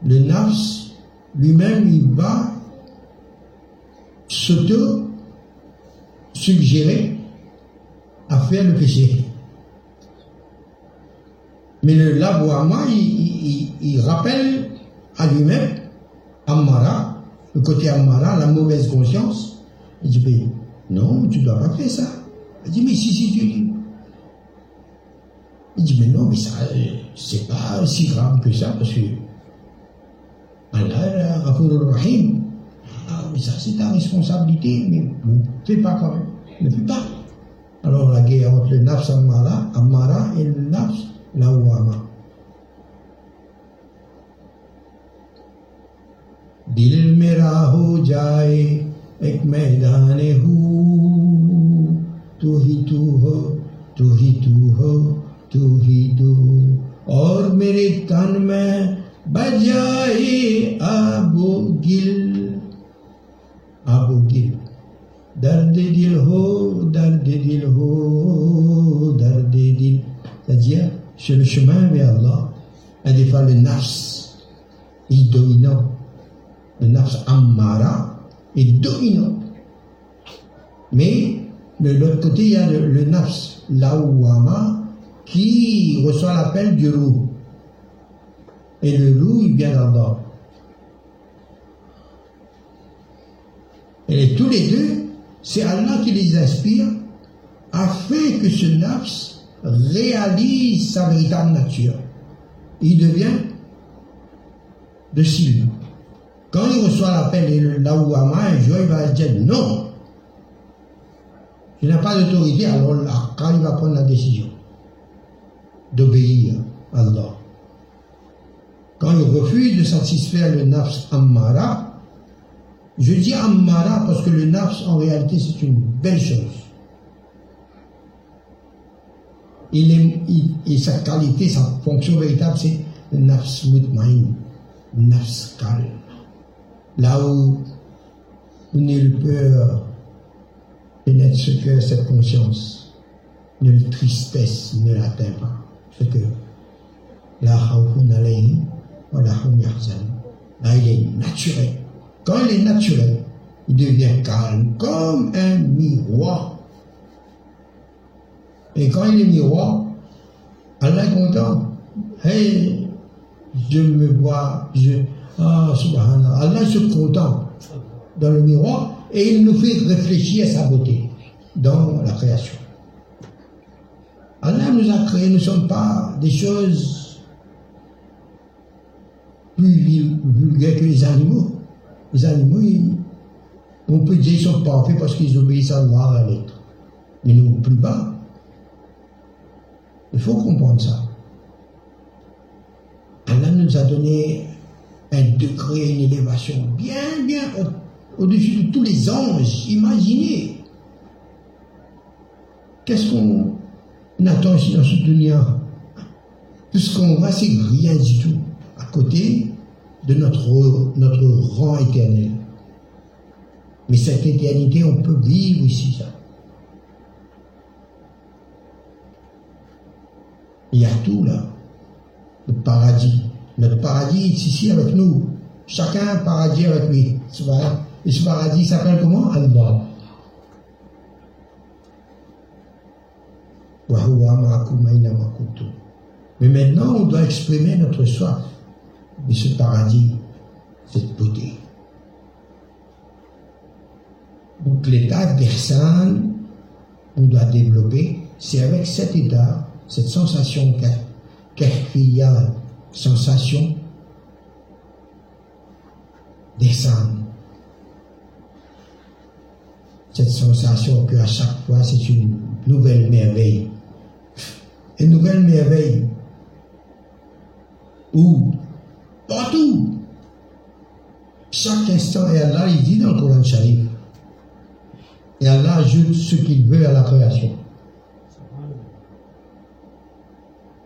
Le nafs, lui-même, il va s'auto-suggérer à faire le péché. Mais le laboiement, il, rappelle à lui-même, Ammara, le côté Ammara, la mauvaise conscience. Il dit, mais non, tu dois pas faire ça. Il dit, mais si, si, tu. Il dit, mais non, mais ça, c'est pas si grave que ça, parce que Allah, Rahim, ah, mais ça, c'est ta responsabilité, mais ne fais pas quand même. Ne fais pas. Alors, la guerre entre le Nafs Ammara, Ammara et le Nafs lauwama. दिल मेरा हो जाए, एक मैदान हूँ। तू ही तू हो, तू ही तू हो, तू ही तू। और मेरे तन में बजाए आबो गिल। आबो गिल। दर्द दिल हो, दर्द दिल हो, दर्द दिल। सजिया। Sur le chemin vers Allah, et des fois le nafs est dominant. Le nafs ammara est dominant. Mais de l'autre côté, il y a le, le nafs lawama qui reçoit l'appel du loup. Et le loup, il vient d'Allah. Et tous les deux, c'est Allah qui les inspire afin que ce nafs réalise sa véritable nature. Il devient de cible. Quand il reçoit l'appel et le laouama, un jour, il va dire non. Je n'ai pas d'autorité, alors là, quand il va prendre la décision d'obéir à Allah. Quand il refuse de satisfaire le nafs ammara, je dis ammara parce que le nafs en réalité c'est une belle chose et sa qualité, sa fonction véritable, c'est nafs mutmain, nafs calme. Là où nulle peur pénètre ce cœur, cette conscience, nulle tristesse ne l'atteint pas, ce cœur. Hum Là, il est naturel. Quand il est naturel, il devient calme, comme un miroir et quand il est miroir, Allah est content. Hey, je me vois, je, ah, subhanallah. Allah se content dans le miroir et il nous fait réfléchir à sa beauté dans la création. Allah nous a créés, nous ne sommes pas des choses plus vulgaires que les animaux. Les animaux, on peut dire qu'ils sont parfaits parce qu'ils obéissent à Allah à l'être. Mais nous, plus bas, il faut comprendre ça. Allah nous a donné un degré, une élévation bien, bien au-dessus de tous les anges. Imaginez. Qu'est-ce qu'on attend ici dans ce dunya Tout ce qu'on voit, c'est rien du tout à côté de notre, notre rang éternel. Mais cette éternité, on peut vivre ici, ça. Il y a tout là. Le paradis. Le paradis est ici avec nous. Chacun a un paradis avec lui. Et ce paradis s'appelle comment? Allah. Mais maintenant, on doit exprimer notre soif de ce paradis, cette beauté. Donc l'état d'Ersan, on doit développer, c'est avec cet état, cette sensation qu'il y a, sensation? d'Ersan. Cette sensation qu'à chaque fois, c'est une nouvelle merveille. Une nouvelle merveille. Où, partout, chaque instant, et Allah, il dit dans le Coran Sharif, et Allah ajoute ce qu'il veut à la création.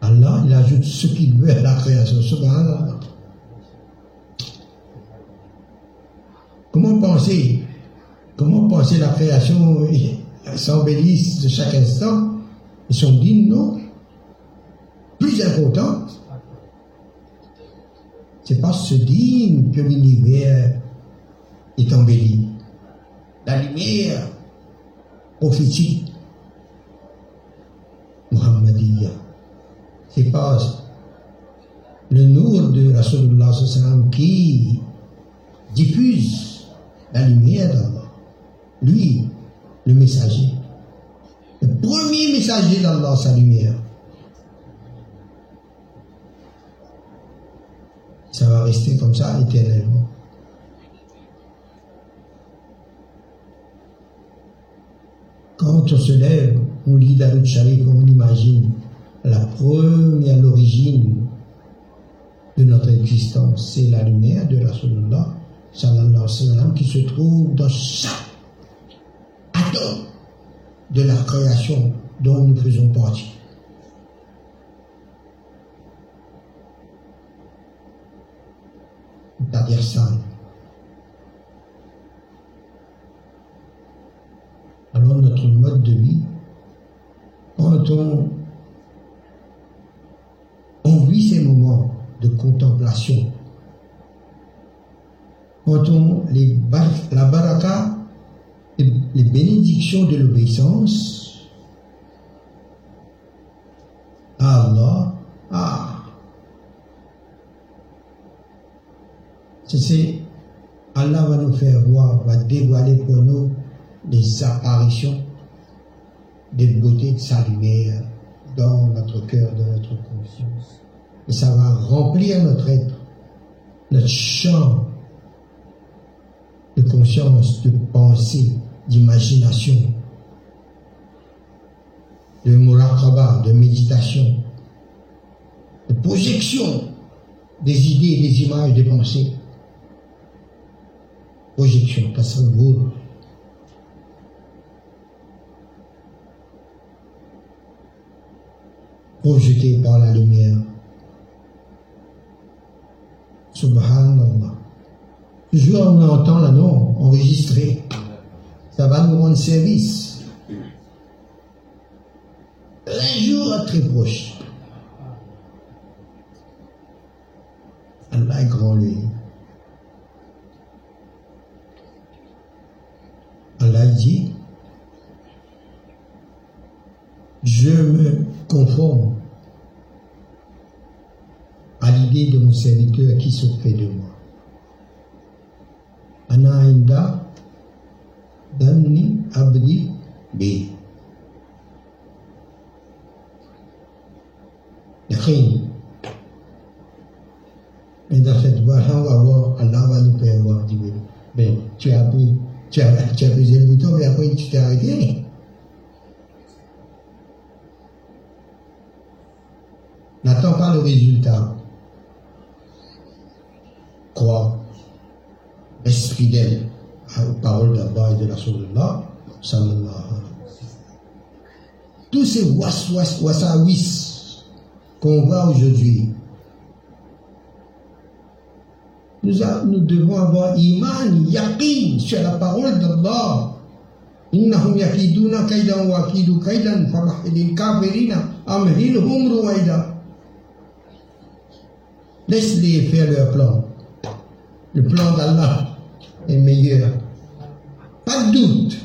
Allah, il ajoute ce qu'il veut à la création. Comment penser Comment penser la création s'embellisse de chaque instant Ils sont dignes, non Plus importante. C'est pas ce digne que l'univers est embelli. La lumière prophétique C'est pas le nour de Rasulullah qui diffuse la lumière d'Allah. Lui, le messager. Le premier messager d'Allah, sa lumière. Ça va rester comme ça éternellement. Quand on se lève, on lit David Sharif, on imagine la première, l'origine de notre existence, c'est la lumière de Rasulullah sallallahu qui se trouve dans chaque atome de la création dont nous faisons partie. Ça. Alors notre mode de vie, quand on, on vit ces moments de contemplation, quand on, les, la baraka, les, bénédictions de l'obéissance Allah, ah, c'est Allah va nous faire voir, va dévoiler pour nous des apparitions des beautés de sa lumière dans notre cœur, dans notre conscience. Et ça va remplir notre être, notre champ de conscience, de pensée, d'imagination, de muraqaba, de méditation, de projection des idées, des images, des pensées. Projection, tasawwur, projeté par la lumière. Subhanallah. Toujours on entend là, non, enregistré. Ça va nous rendre service. Un jour très proche. Allah est grand lui. Allah dit, je me conforme à l'idée de mon serviteur qui s'occupe de moi. Ana inda danni abdi bi. Yakin. Et dans cette voir, Allah va nous faire voir, Ben, tu as appris, tu as, tu le bouton, mais après tu t'es arrêté. N'attends pas le résultat. Crois. Reste fidèle aux paroles d'Allah et de la Rasulullah. Sallallahu Tous ces was-was, wasawis qu'on voit aujourd'hui, nous, nous, devons avoir iman, yaqin sur la parole d'Allah. إنهم يكيدون كيدا وأكيد كيدا فمهل الكافرين أمهلهم رويدا Laisse-les faire leur plan. Le plan d'Allah est meilleur. Pas de doute.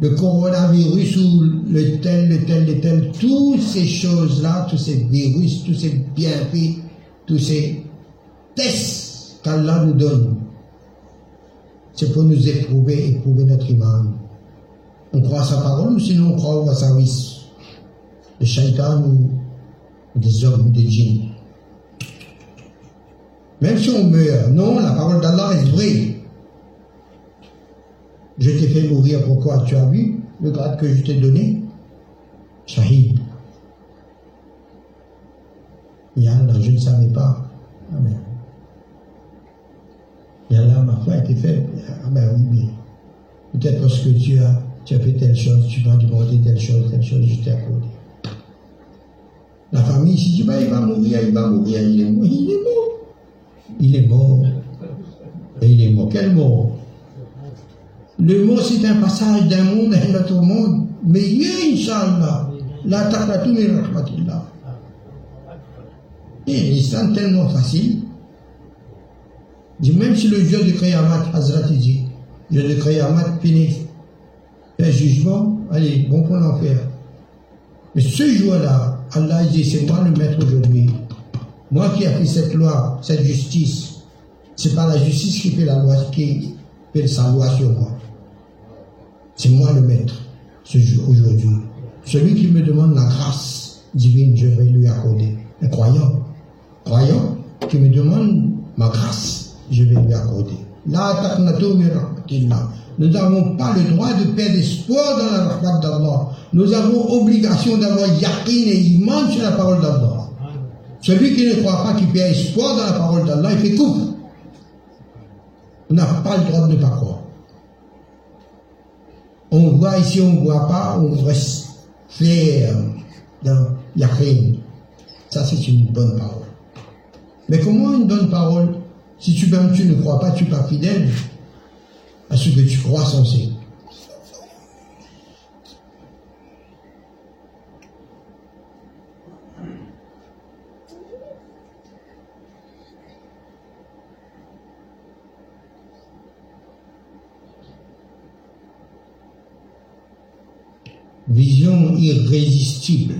le coronavirus ou le tel, le tel, le tel, toutes ces choses-là, tous ces virus, tous ces bienfaits, tous ces tests qu'Allah nous donne, c'est pour nous éprouver, éprouver notre iman. On croit à sa parole ou sinon on croit au service de shaitan ou des hommes ou des djinns? Même si on meurt, non, la parole d'Allah est vraie. Je t'ai fait mourir, pourquoi Tu as vu le grade que je t'ai donné? Shahid. Yallah, je ne savais pas. Amen. Yallah, ma foi était faible. Ah ben oui, mais peut-être parce que tu as, tu as fait telle chose, tu m'as demandé telle chose, telle chose, je t'ai accordé. La famille s'est dit, bah, il va mourir, il va mourir, il est mort. Il est mort. Il est mort. Et il est mort. Quel mort? Le mot, c'est un passage d'un monde à un autre monde. Mais il Inch'Allah. La taqatu min rahmatillah. Et l'islam tellement facile. Même si le jour de Qiyamah, Hazrat dit, le jour de Qiyamah, fini, un jugement, allez, bon pour l'enfer. Mais ce jour-là, Allah dit, c'est moi le maître aujourd'hui. Moi qui ai fait cette loi, cette justice. C'est pas la justice qui fait la loi, qui fait sa loi sur moi. C'est moi le maître, aujourd'hui. Celui qui me demande la grâce divine, je vais lui accorder. Un croyant, croyant, qui me demande ma grâce, je vais lui accorder. Nous n'avons pas le droit de perdre espoir dans la rahmat d'Allah nous avons obligation d'avoir yakin et iman sur la parole d'Allah. Celui qui ne croit pas, qui perd espoir dans la parole d'Allah, il fait coupe. On n'a pas le droit de ne pas croire. On voit ici, on ne voit pas, on reste ferme dans yakin. Ça, c'est une bonne parole. Mais comment une bonne parole si tu, même ne crois pas, tu n'es pas fidèle à ce que tu crois censé? Vision irrésistible.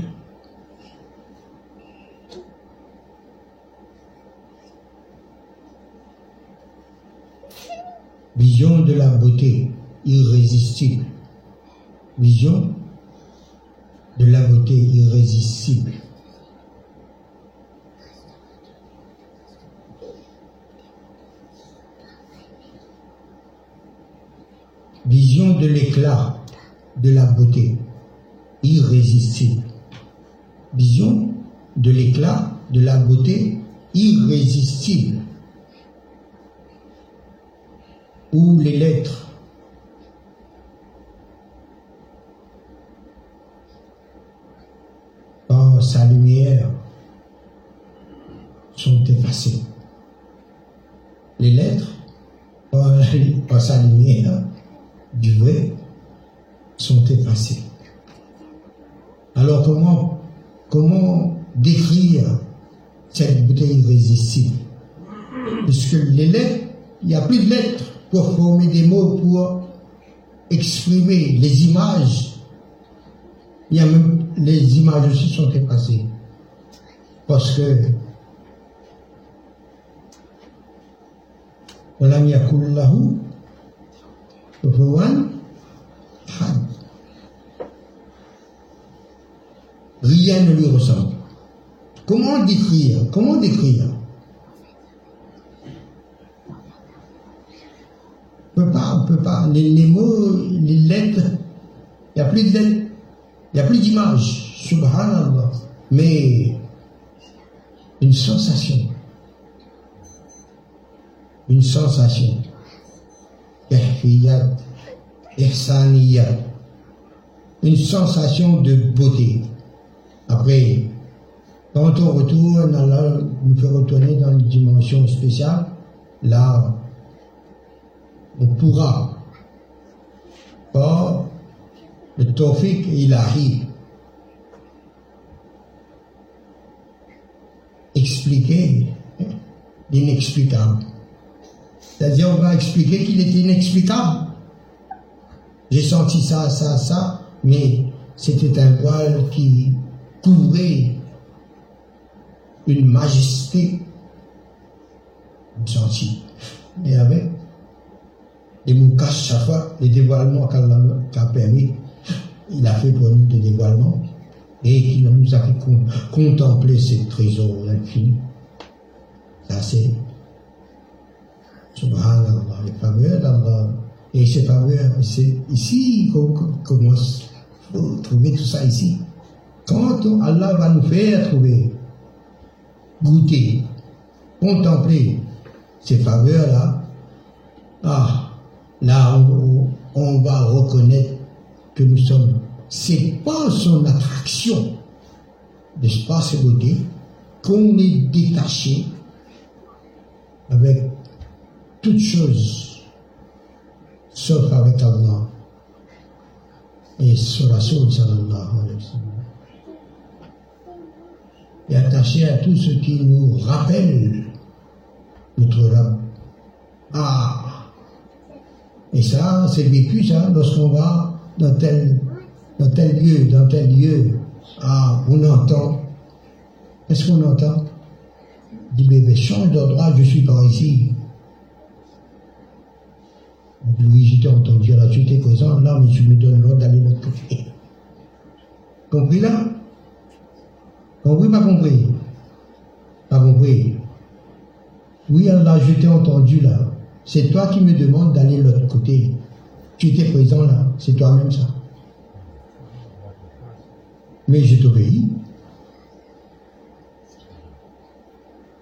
Vision de la beauté irrésistible. Vision de la beauté irrésistible. Vision de l'éclat de la beauté irrésistible. Vision de l'éclat, de la beauté irrésistible. a plus de lettres pour former des mots, pour exprimer les images. Il y a même, les images aussi sont effacées. Parce que ولم يكن له كفوا rien ne lui ressemble. Comment décrire Comment décrire On peut pas, on peut pas. Les, mots, les lettres, il n'y a plus de lettres, il n'y a plus d'images. Subhanallah. Mais une sensation. Une sensation. Une sensation de beauté. Après, quand on retourne, Allah nous fait retourner dans une dimension spéciale. Là, on pourra, par le tawfiq ilahi, expliquer l'inexplicable. C'est-à-dire, on va expliquer qu'il est inexplicable. J'ai senti ça, ça, ça, mais c'était un voile qui couvrait une majesté senti. Et avec les cache chaque fois, les dévoilements qu'Allah a permis, il a fait pour nous des dévoilements et qui nous a fait contempler ces trésors infinis. Ça c'est Subhanallah, les faveurs d'Allah. Et ces faveurs, c'est ici qu'on commence. Il faut trouver tout ça ici. Quand Allah va nous faire trouver, goûter, contempler ces faveurs-là, ah, là on, on va reconnaître que nous sommes, c'est pas son attraction, d'espace et beauté, qu'on est détaché avec toutes choses, sauf avec Allah et sur Rasul sallallahu alayhi wa sallam. Et attaché à tout ce qui nous rappelle notre Rab. Ah Et ça, c'est vécu ça lorsqu'on va dans tel, dans tel lieu, dans tel lieu. Ah, on entend. Est-ce qu'on entend? Dit bébé, change d'endroit, je suis par ici. Oui, j'étais entendu, là, tu étais présent, là, mais tu me donnes l'ordre d'aller de l'autre côté. Compris là? Compris, pas compris? Pas compris Oui, Allah, je t'ai entendu là. C'est toi qui me demandes d'aller de l'autre côté. Tu étais présent là, c'est toi-même ça. Mais je t'obéis.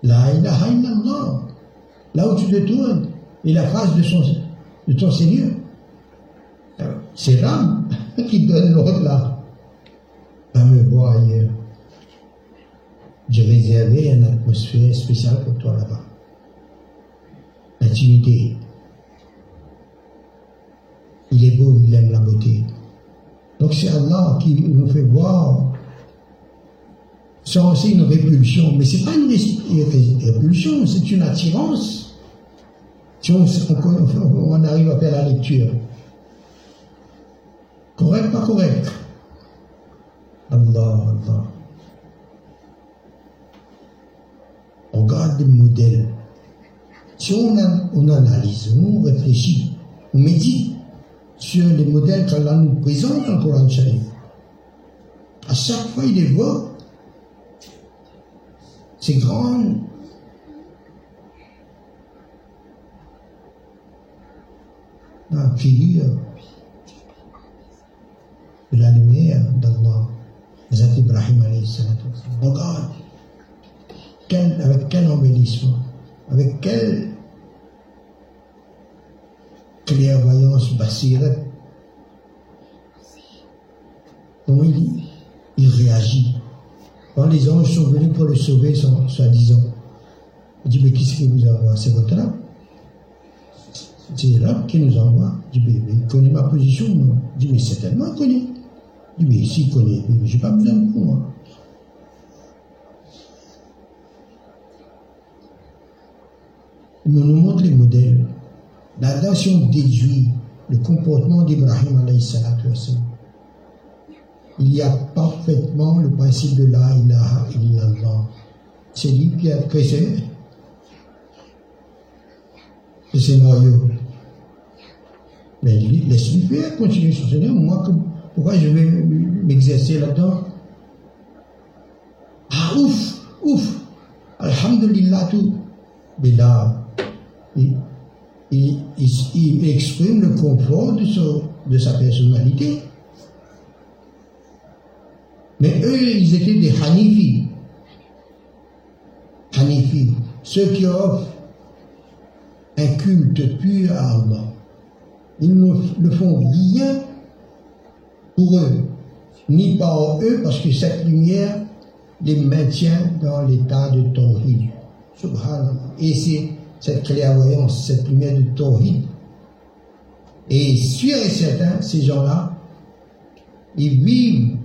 La ilaha illallah. Là où tu te tournes, et la face de ton Seigneur. C'est l'âme qui donne l'ordre là. Va me voir ailleurs. J'ai réservé une atmosphère spéciale pour toi là-bas. Il est beau, il aime la beauté. Donc c'est Allah qui nous fait voir sans aussi une répulsion. Mais ce n'est pas une répulsion, c'est une attirance on, arrive à faire la lecture. Correct, pas correct? Allah, Allah. On regarde le modèle. Si on, analyse, on réfléchit, on médite sur les modèles qu'Allah nous présente dans le Coran Sharif, à chaque fois il évoque ces grandes la figure de la lumière d'Allah, Hazrat Ibrahim alayhi salatu Regarde, quel, avec quel embellissement, avec quelle clairvoyance bassiret, comment il, il réagit. Quand les anges sont venus pour le sauver, soi-disant, il dit, mais qui ce que vous avez C'est votre âme c'est là qui nous envoie. Je dis, mais il connaît ma position, non Je dis, mais certainement il connaît. Je dis, mais s'il connaît, mais j'ai pas besoin de vous, moi. Il nous montre les modèles. Là-dedans, si on déduit le comportement d'Ibrahim, il y a parfaitement le principe de la ilaha illallah. C'est lui qui a créé ce scénario. Mais laisse-lui faire, continue son Seigneur. Moi, pourquoi je vais m'exercer là-dedans? Ah, ouf, ouf, Alhamdulillah, tout. Mais là, il, il, exprime le confort de, de sa personnalité. Mais eux, ils étaient des Hanifi. Hanifi, ceux qui offrent un culte pur à Allah. Ils ne, font rien pour eux, ni par eux, parce que cette lumière les maintient dans l'état de Tawhid. Et c'est cette clairvoyance, cette lumière de Tawhid. Et sûr et certain, ces gens-là, ils vivent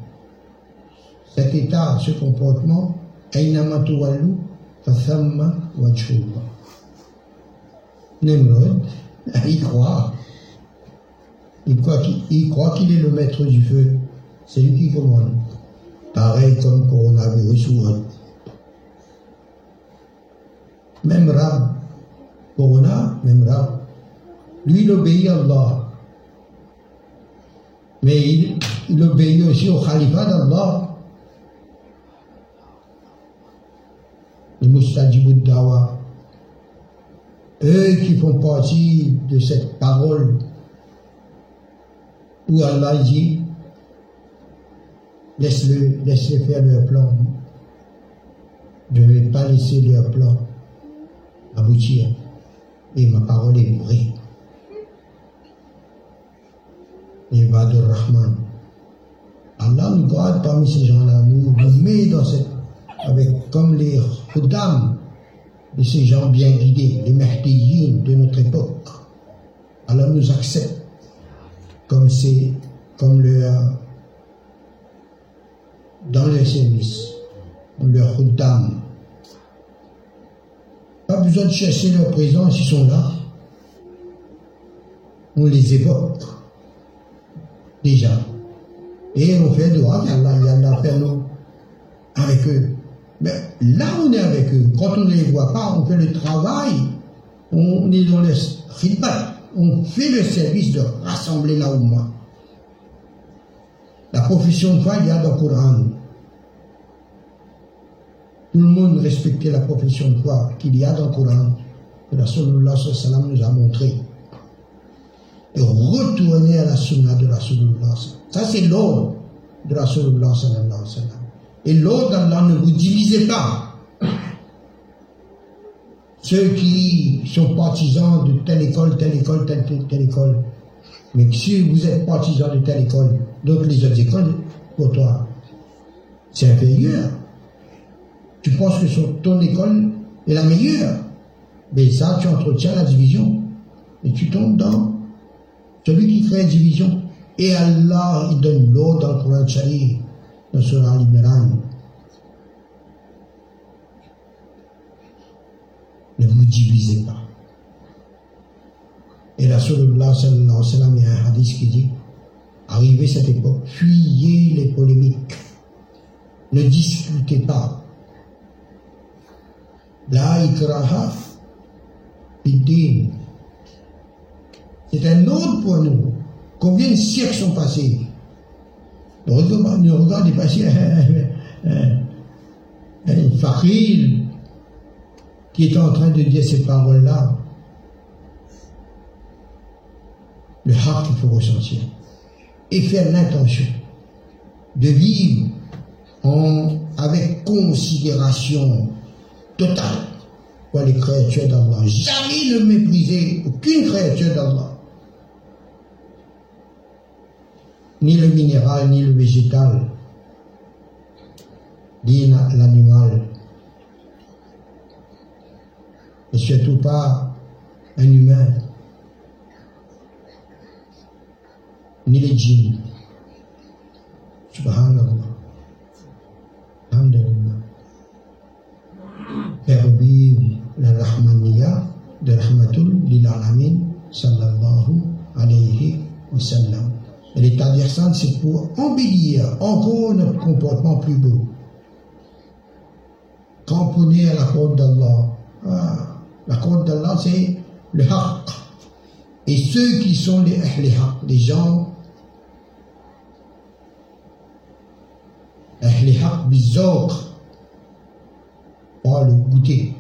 cet état, ce comportement, Nemrod, il croit. Il croit qu'il est le maître du feu. C'est lui qui commande. Pareil comme coronavirus ou. Même Rab, Corona, même Rab, lui, il obéit à Allah. Mais il, obéit aussi au Khalifa d'Allah. Le Mustajibud Dawa. Eux qui font partie de cette parole où Allah dit laisse-le, laisse-les faire leur plan. Je ne vais pas laisser leur plan aboutir. Et ma parole est vraie. Ibadur Rahman. Allah nous garde parmi ces gens-là, nous, nous met dans cette, avec, comme les Khuddam de ces gens bien guidés, les Mahdiyin de notre époque. Allah nous accepte comme c'est, comme leur, dans leur service, leur Khuddam. Pas besoin de chercher leur présence, ils sont là. On les évoque déjà. Et on fait droit, Allah, Allah fait nous avec eux. Mais là, on est avec eux. Quand on ne les voit pas, on fait le travail. On est dans le khidmat. On fait le service de rassembler la Oumma. La profession de foi, il y a dans le Coran. Tout le monde respectait la profession de foi qu'il y a dans le Coran, que la Sallallahu sallam nous a montré. Et retourner à la sunna de la Sallallahu Ça, c'est l'ordre de la Sallallahu sallam. Et l'ordre d'Allah ne vous divisez pas. Ceux qui sont partisans de telle école, telle école, telle, telle, telle école. Mais si vous êtes partisan de telle école, donc les autres écoles, pour toi, c'est inférieur. Tu penses que ton école est la meilleure. Mais ça, tu entretiens la division. Et tu tombes dans celui qui crée la division. Et Allah, il donne l'eau dans le Coran Sharif, dans. Ne vous divisez pas. Et la Rasulullah sallallahu alayhi wa sallam, il y a un hadith qui dit, arrivé cette époque, fuyez les polémiques. Ne discutez pas. La ikraha. C'est un autre pour nous. Combien de siècles sont passés? Ne regardez pas si un fakir qui est en train de dire ces paroles-là. Le haq qu'il faut ressentir. Et faire l'intention de vivre avec considération totale pour les créatures d'Allah. Jamais ne mépriser aucune créature d'Allah. Ni le minéral, ni le végétal, ni l'animal. Et surtout pas un humain, ni les djinns. Subhanallah. Alhamdulillah. Faire vivre la Rahmaniya de Rahmatul lil sallallahu alayhi wa sallam. Et l'état d'Irsan, c'est pour embellir encore notre comportement plus beau. Cramponner à la corde d'Allah. Ah, la corde d'Allah, c'est le haqq. Et ceux qui sont les ahli haqq, les gens ahli haqq bizawq, pas le goûter,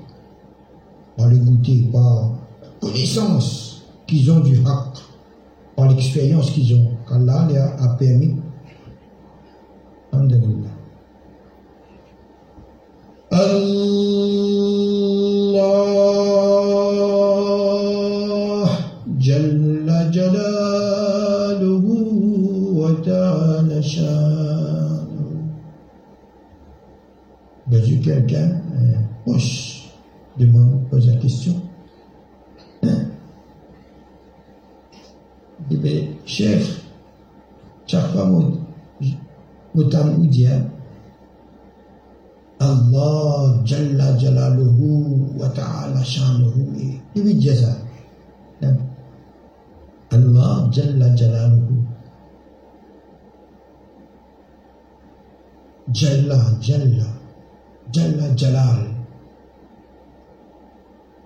pas le goûter, pas connaissance qu'ils ont du haqq, par l'expérience qu'ils ont, qu'Allah leur a permis. Alhamdulillah. Allah Jalla Jalaluhu wa ta'ala shanuhu. Ben, quelqu'un? Proche demande, pose la question. Hein? Il dit, ben, chef, chaque fois, mon, mon tam dit, hein, Allah Jalla Jalaluhu wa Ta'ala Shanuhu. Il lui dit ça. Allah Jalla Jalaluhu. Jalla Jalla Jalla Jalal.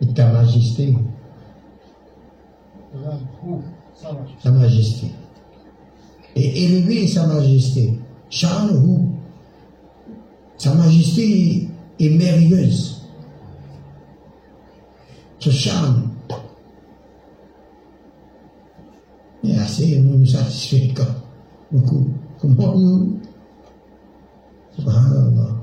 et ta majesté, sa majesté. Et élever sa majesté. Sha'anuhu. Sa majesté est merveilleuse. Ce charme. Et assez, nous nous satisfait quand beaucoup. Comment nous Subhanallah.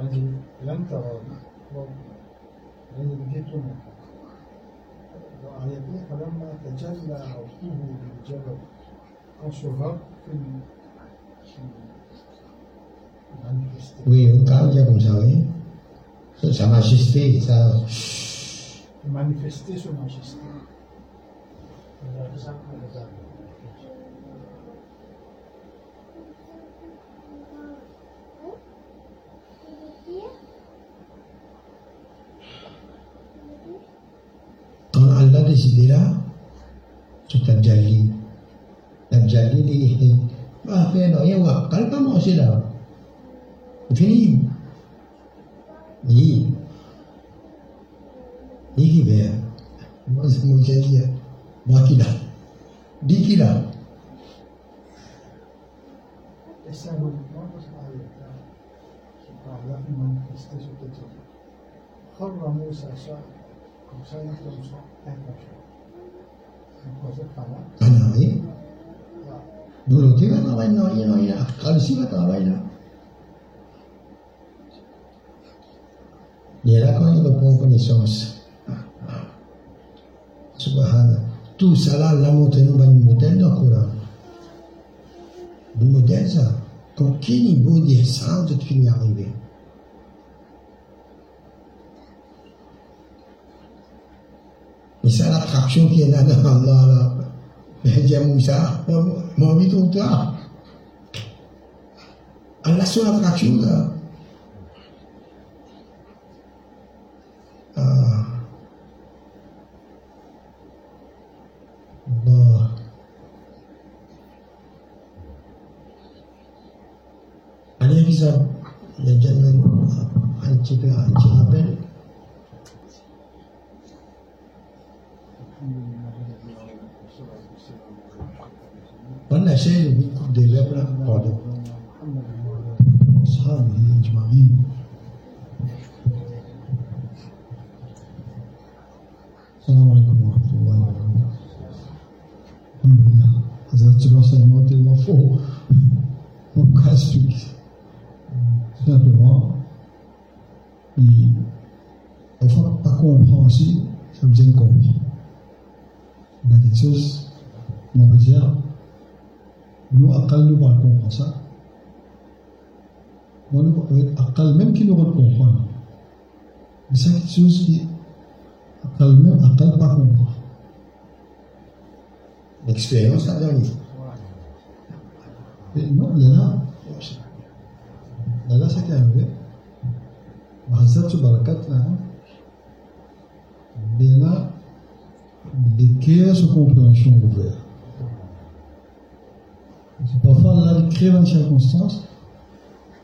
الذي لم تراه الذي ذكرته وعلى يقين فلما تجلى ربه للجبل انشهر في Oui, on parle bien comme ça, oui. Sa majesté, ça. Manifester sa majesté. hizi bila tajalli tajalli li ihdi ma fi no yawakkal kama usila fihim ni ni be mujahia makida dikila Essa é uma das que fala em manifestação de Deus. Corra Musa, sabe? Como sai na tua c'est pas là. Ah non, oui. Là, Dulu tu kan awal no, you know, ya. Kalau sih kan awal no. Dia là quand il reprend connaissance. Subhanallah. Tout ça là, la montagne, nous avons un modèle dans le Coran. Un modèle ça. Quand quel niveau d'essence de finir arriver Mais c'est l'attraction qui est là dans Allah là. Mais dia Moussa, mon envie de toi. Allah son attraction là. Ah. Allah. Allez, bisa ya jangan anci ke anci wannan ne book the Reverend Father. Sahabi Ijma'i. Assalamu alaikum wa rahmatullahi wa barakatuh. Simplement. Et enfin, ça me vient comprendre. Il y des choses, on nous à nous va comprendre ça nous, Akal, même qui nous comprend. Mais c'est quelque chose qui, Akal même, Akal pas comprend. L'expérience a donné. Et non, là, là, est arrivé. Hazrat Barakat, là, hein, bien là, les cœurs de compréhension ouverts. Parfois là, il crée une circonstance,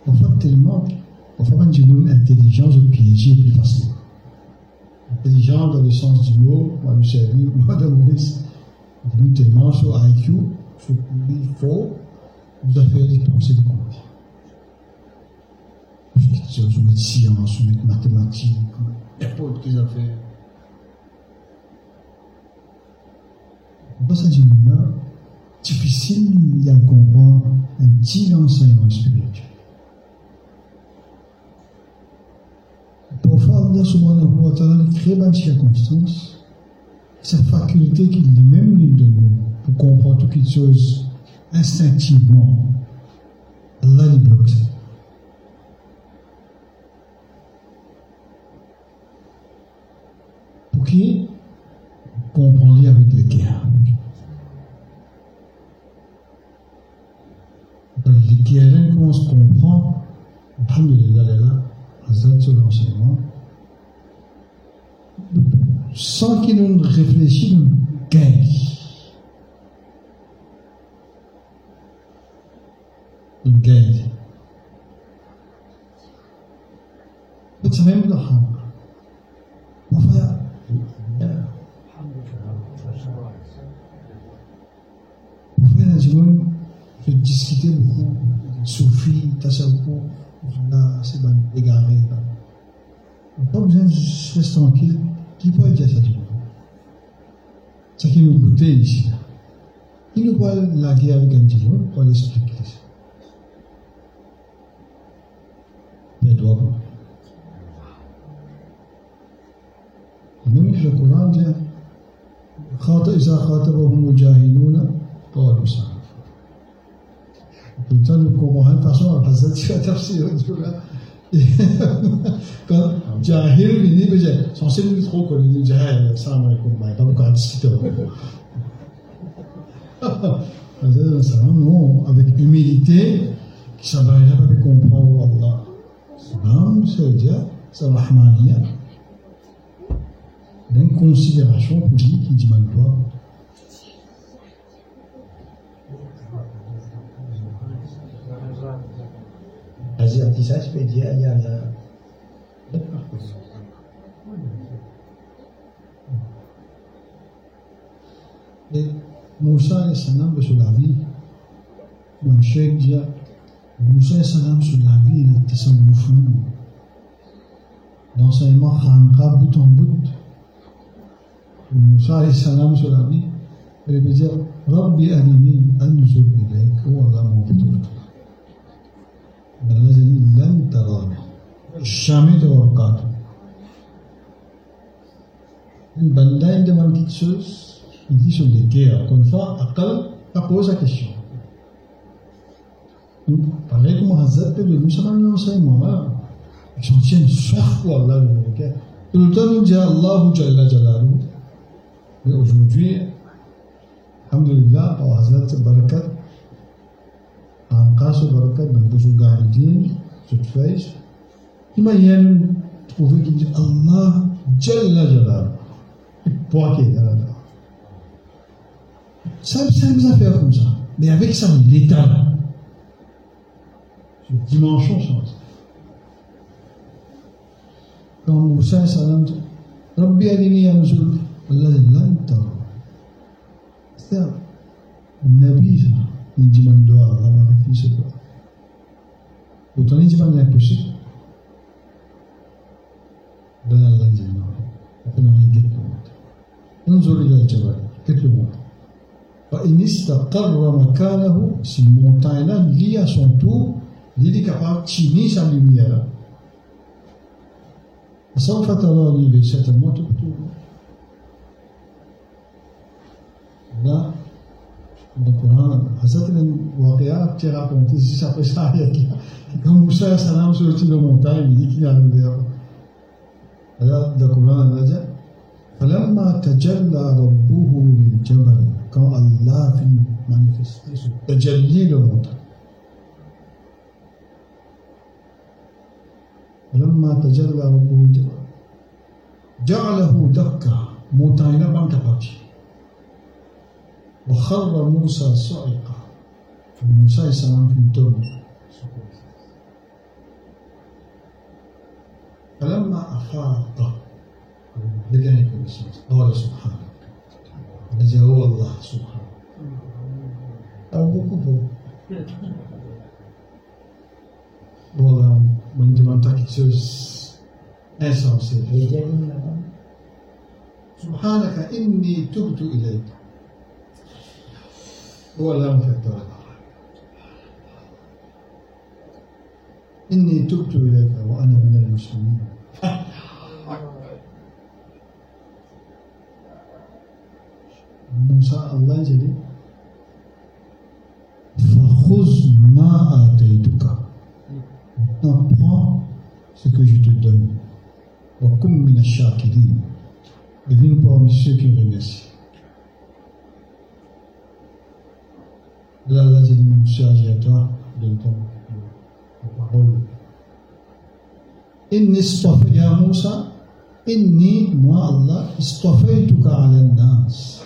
parfois tellement, parfois même une intelligence piégée plus facile. intelligent dans le sens du mot, moi, nous servir, Madame Maurice, nous tellement sur IQ, sur il faut, vous avez des pensées de vous mettez science, vous mettez mathématiques, n'importe quelle affaires. Dans cette journée-là, difficile de comprendre un petit enseignement spirituel. Parfois, Allah subhanahu wa ta'ala crée des circonstances, cette faculté qu'il lui-même nous donne pour comprendre toutes les choses instinctivement. Allah lui bloque. Pour qui? Comprendre avec le cœur. Les cœurs, comment on se comprend, alhamdulillah, là, Hazrat sur l'enseignement, sans qu'il nous réfléchisse, nous gagne. وليس حديث Bedouin. ومن في القرآن. خاطئ إذا خاطبهم الجاهلون قالوا سلام قلت لكم وهل تشعر حزتي وتفسير كان جاهل مني بجاي سانسيل من تخوك جاهل السلام عليكم ما يقابلك عن السيطة avec humilité, qui ça va pas comprendre Allah. Salam, ça veut dire, c'est Rahmaniya. D'une considération pour lui qui dit mal Asiatisasi media yana Et موسی alaihissalam sur la vie من شيخ جاء موسى alaihissalam sur la vie de التصوف même l'enseignement Khanqa bout en bout موسى alaihissalam sur la vie il veut dire ربي أرني أنظر إليك ولا مبتلك الذي لن تراني jamais te voir bende عندما تتسوس il dit sur les guerres. Comme ça, Akal pose la question. Pareil comme Hazrat de nous sommes dans l'enseignement là. Ils sont tiennent soif pour Allah le guerre. Tout le temps, nous dit Allah Jalla Jalalu. Mais aujourd'hui, Alhamdulillah, par Hazrat Barakat, caso barakat dan busu gardien cette fez imagine trouver qu'il dit Allah Jalla Jalal pour qui là ça, ça nous a comme ça. Mais avec ça, on l'éteint. Le dimanche, on chante. Quand Moussa, salam, Rabbi Adini Allah l'entend. C'est un Nabi, ça. Il dit, man doit avoir un fils de Autant il dit, man impossible. Là, Allah dit, non. On comment. Jabal. إن استقر مكانه سي مونتاينا لي أ سون تو لي لي كاباب تشيني سا لوميرا سوف تراني ليس تما تكتب هنا القرآن. حسيت من واقعة تي راكونتي سي سابري سا هيك كان موسى السلام سورتي لو مونتاي لي كي لوميرا هذا القرآن هذا فلما تجلى ربه للجبل quand Allah fait manifester ce tajalli le mental. فلما تجلى ربه جعله دكا موتاينا بانك بابي وخر موسى صعقا فموسى عليه السلام في الدنيا فلما أفاق لقينا يقول الله. سبحانه. الذي هو الله سبحانه. أو كفر Voilà, mon demantakitius insensé. سبحانك إني تبت إليك. ولا مفكر إني تبت إليك وأنا من المسلمين. Moussa Allah je dis Fakhuz ma ataytuka. Apprends ce que je te donne. Wa kum min ash-shakirin. Devine parmi ceux qui remercient. Là, Allah je dis Moussa, j'ai à toi, donne ton parole. Inni ya Moussa, Allah nas.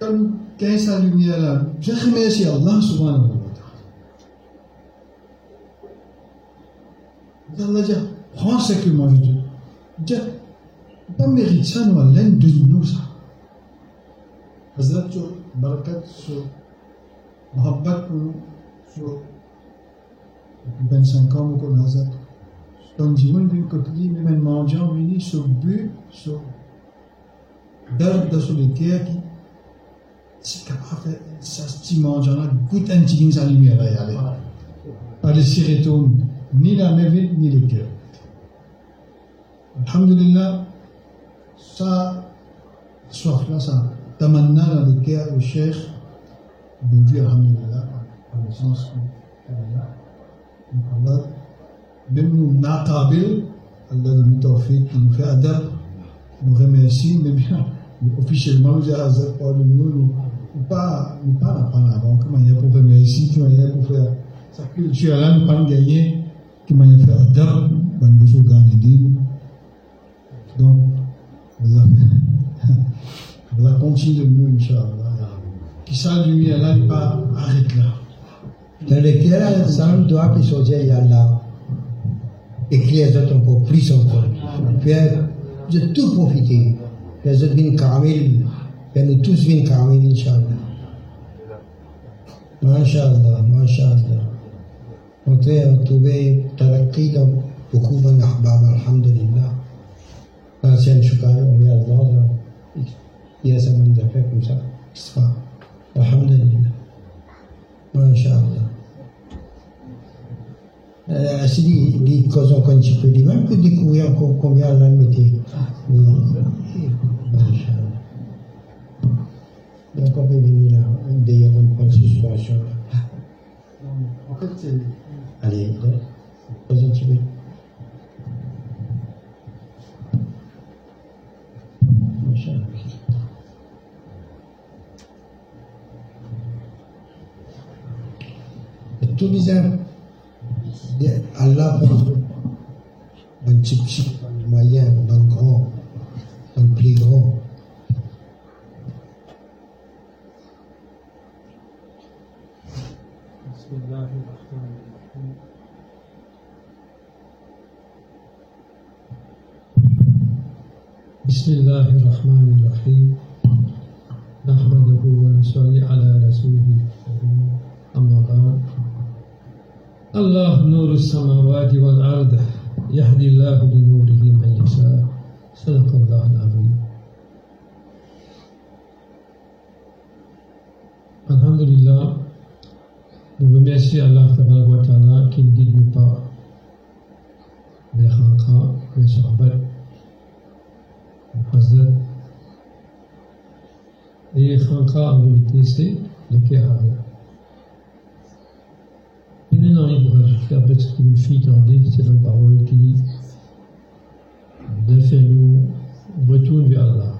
Comme qu'est sa lumière là Je remercie Allah subhanahu wa. Allah dit Prends ce que m'a vu. Dieu, pas mérite ça, nous, de nous, ça. Hazrat, barakat, sur sur 25 ans, Hazrat. Comme dit, mais sur but, sur. Sur. Un petit ça lumière là y aller pas le sirétome ni la mévite ni le cœur alhamdulillah ça soif là ça tamanna dans le cœur le cheikh de dire alhamdulillah en le sens que Allah même nous naqabil Allah nous tawfiq nous fait adab nous remercie mais bien officiellement nous a azab pour nous nous pas nous pas apprendre avant comment il y a pour remercier comment il y a pour faire sa culture là nous pas gagner fait adab ban din donc Allah Allah continue de nous Inch'Allah. Qui ça lui là pas arrête là. Dans lesquels ça doit qui sortir il y a là. Et que les autres encore plus encore. Faire de tout profiter. Les autres viennent kamil, que nous tous viennent kamil, Inch'Allah. MashaAllah, MashaAllah. On a trouvé Tarakki dans beaucoup de ahbab, Alhamdulillah. L'ancien Shukari, on est Allah, il y a ça des affaires comme ça, qui se font. Alhamdulillah. MashaAllah. Euh, c'est des, des causes qu'on un petit peu les mêmes que découvrir encore combien la mettait. Donc on peut venir là, d'ailleurs on prend cette situation là. En fait, c'est. Allez, pose un petit peu. Ans, Allah prend un petit petit, un moyen, un grand, un plus grand. بسم الله الرحمن الرحيم. بسم الله الرحمن الرحيم. نحمده ونصلي على رسوله الكريم. أما بعد. الله نور السماوات والأرض يهدي الله لنوره من يشاء. صدق الله العظيم. Alhamdulillah, Nous remercions Allah qui ne dit pas vers Khanqa, vers Shahbat, vers Et Khanqa, c'est le Kerala. Et maintenant, il pourra faire peut-être une fuite en dit, c'est la parole qui dit nous retourne vers Allah.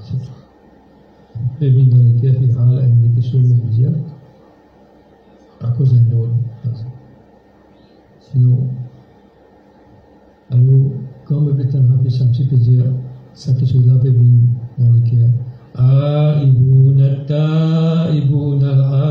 C'est bien dans les il une question. Aku cause d'un neurone. Sinon, alors, quand le bétain a fait samsi, peut dire, ça peut se. Ah, ibuna ta, ibuna la.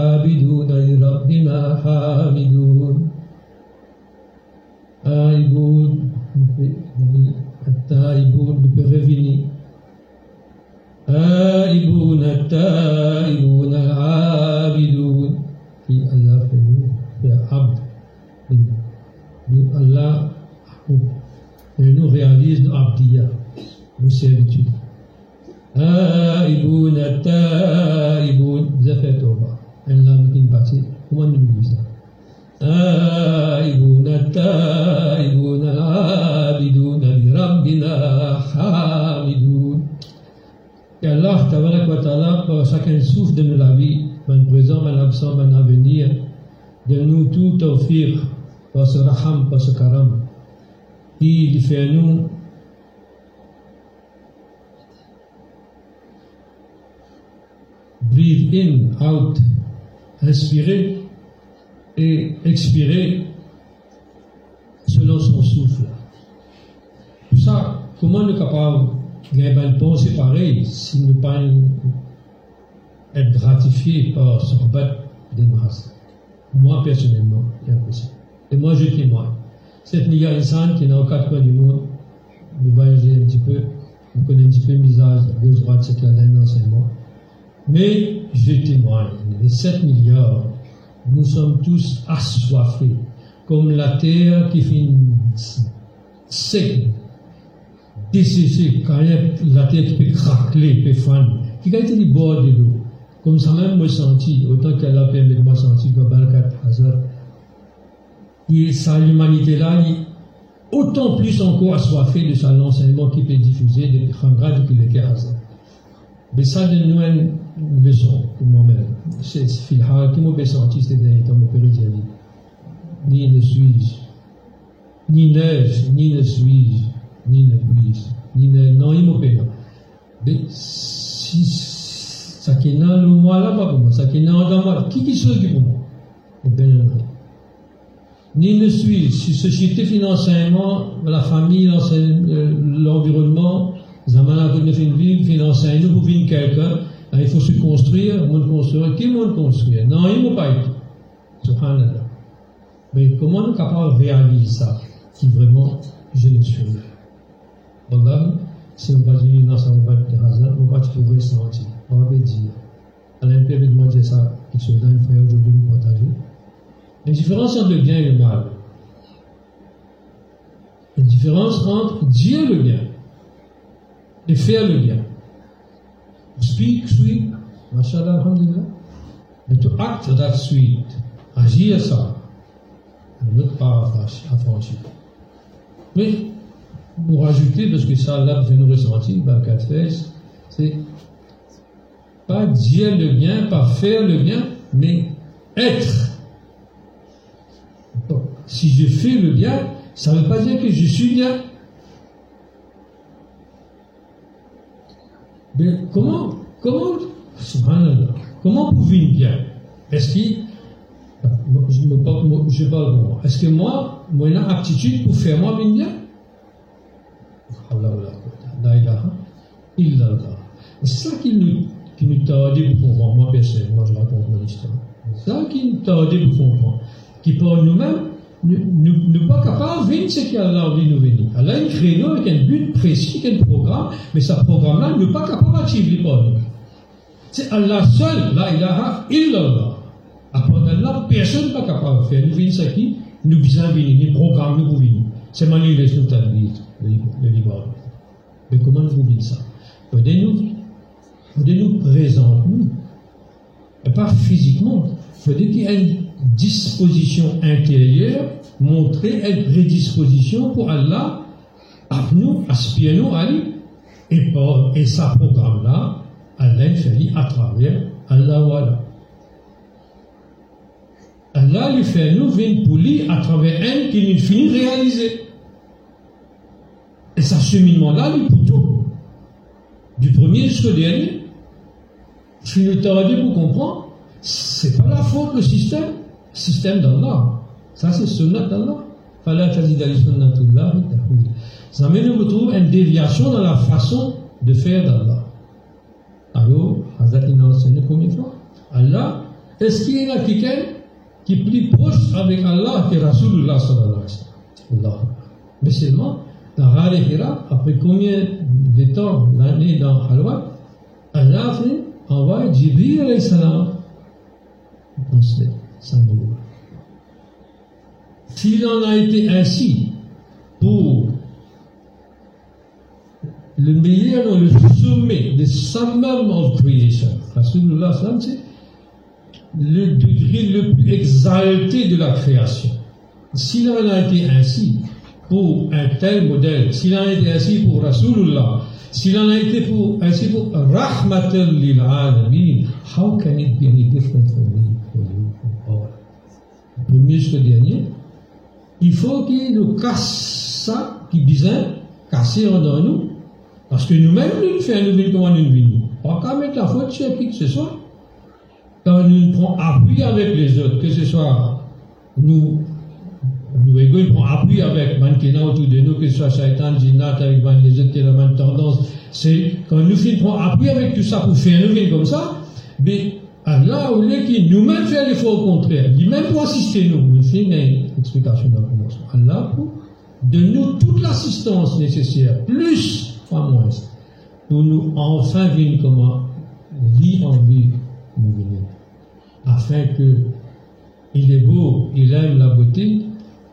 chacun souffle de nous la vie, un présent, un absent, un avenir, de nous tout offrir par ce raham, par ce karam, qui fait nous breathe in, out, inspirer et expirer selon son souffle. Tout ça, comment nous sommes capables de un bon, c'est pareil, si nous pas être gratifié par ce rabat des masses Moi, personnellement, j'ai l'impression. Et moi, je témoigne. Cette milliard d'insans qui est dans quatre coins du monde, nous voyager un petit peu, on connaît un petit peu le visage, gauche, droite, c'est qu'il y a un enseignement. Mais je témoigne, les 7 milliards, nous sommes tous assoiffés, comme la terre qui finit sec, desséchée, quand la terre qui peut craquer, peut fendre, qui a été du bord de l'eau. Comme ça même me senti, autant qu'elle a permis de me sentir comme Balkat Hazard. Et ça, l'humanité-là, autant plus encore assoiffée de son enseignement qui peut diffuser depuis Khamra, depuis le Hazard. Mais ça, de nous, une leçon pour moi-même. C'est Filha qui m'a senti ces derniers temps, mon. Ni ne suis-je, ni neige, ni ne suis-je, ni ne puis-je, ni ne. Non, il m'a. Mais si ça dans le moi là, pas pour moi, ça qui est dans moi, qui qui s'occupe pour moi Et bien, ni ne suis-je, si société financièrement, la famille, l'environnement, Zamana qui fait une ville, financièrement, pour vivre quelqu'un, il faut se construire, monde construire, qui monde construire? Non, il ne pas être. Subhanallah. Mais comment nous sommes capables de réaliser ça Qui vraiment, je le suis. Allah, si on va venir dans sa route de hasard, on va trouver senti. On va dire. Allah peut demander ça, qu'il se donne, frère, aujourd'hui nous partager. La différence entre le bien et le mal. La différence entre dire le bien et faire le bien. Speak sweet, mashallah, alhamdulillah. But to act that sweet, agir ça, notre part à franchir. Mais, pour ajouter, parce que ça, là, vous nous ressentir, par quatre fesses, c'est pas dire le bien, pas faire le bien, mais être. Si je fais le bien, ça ne veut pas dire que je suis bien. Mais comment, comment, comment vous vivre bien? Est-ce que, je, me parle, je est-ce que moi, moi, j'ai aptitude pour faire moi bien? C'est ça qui nous, qui nous tarde pour comprendre, moi personnellement, je raconte mon histoire. Ça qui nous tarde pour comprendre. Qui pour nous-mêmes, ne, ne, pas capable de venir ce qu'Allah a de nous venir. Allah a un créneau avec un but précis, un programme, mais ce programme-là n'est pas capable d'attirer pour nous. C'est Allah seul, la ilaha illallah. Après Allah, personne n'est pas capable de faire. Nous venons ce qui, nous besoin venir, nous programme, nous venir. C'est manier les nous le libre. Mais comment nous venons ça? Faudrait-nous, faudrait-nous présenter nous, et pas physiquement. Faudrait qu'il y ait une disposition intérieure, montrer une prédisposition pour Allah, à nous, aspirer nous à lui. Et, pour, et programme-là, Allah fait à travers Allah voilà. Allah lui fait nous venir pour lui à travers elle qui nous finit réaliser. Et ce cheminement-là, lui pour tout. Du premier jusqu'au dernier. Finotardé pour comprendre, c'est pas la faute le système, système d'Allah. Ça c'est sunnat d'Allah. Ça nous retrouve une déviation dans la façon de faire d'Allah. Alors, Hazrat il enseigné combien de fois Allah, est-ce qu'il y a quelqu'un qui est plus proche avec Allah que Rasulullah sallallahu alayhi wa sallam? Mais seulement, dans Ghar Hira, après combien de temps, l'année dans Halwa, Allah fait envoyer Jibril alayhi salam dans ce symbole. S'il en a été ainsi pour le meilleur, le sommet, le summum of creation, Rasulullah sallam, c'est le degré le plus exalté de la création. S'il en a été ainsi pour un tel modèle, s'il en a été ainsi pour Rasulullah, s'il en a été ainsi pour Rahmatul how can it be any different for me, for you, for all? Premier ce dernier, il faut qu'il nous casse ça, qui besoin casser en nous, parce que nous-mêmes, nous faisons nous comment nous vivons. Pas qu'à mettre la faute sur qui que ce soit. Quand nous prenons appui avec les autres, que ce soit nous, nous nous prenons appui avec Mankena autour de nous, que ce soit Shaitan, Jinat, avec les autres qui ont la même tendance, c'est quand nous prenons appui avec tout ça pour faire nous vivre comme ça, mais Allah, au lieu nous-mêmes faire l'effort au contraire, lui-même pour assister nous, nous fait une explication dans le commencement. Allah, pour de nous toute l'assistance nécessaire, plus, pas moins, pour nous enfin venir comment vie en vie nous venir. Afin que il est beau, il aime la beauté,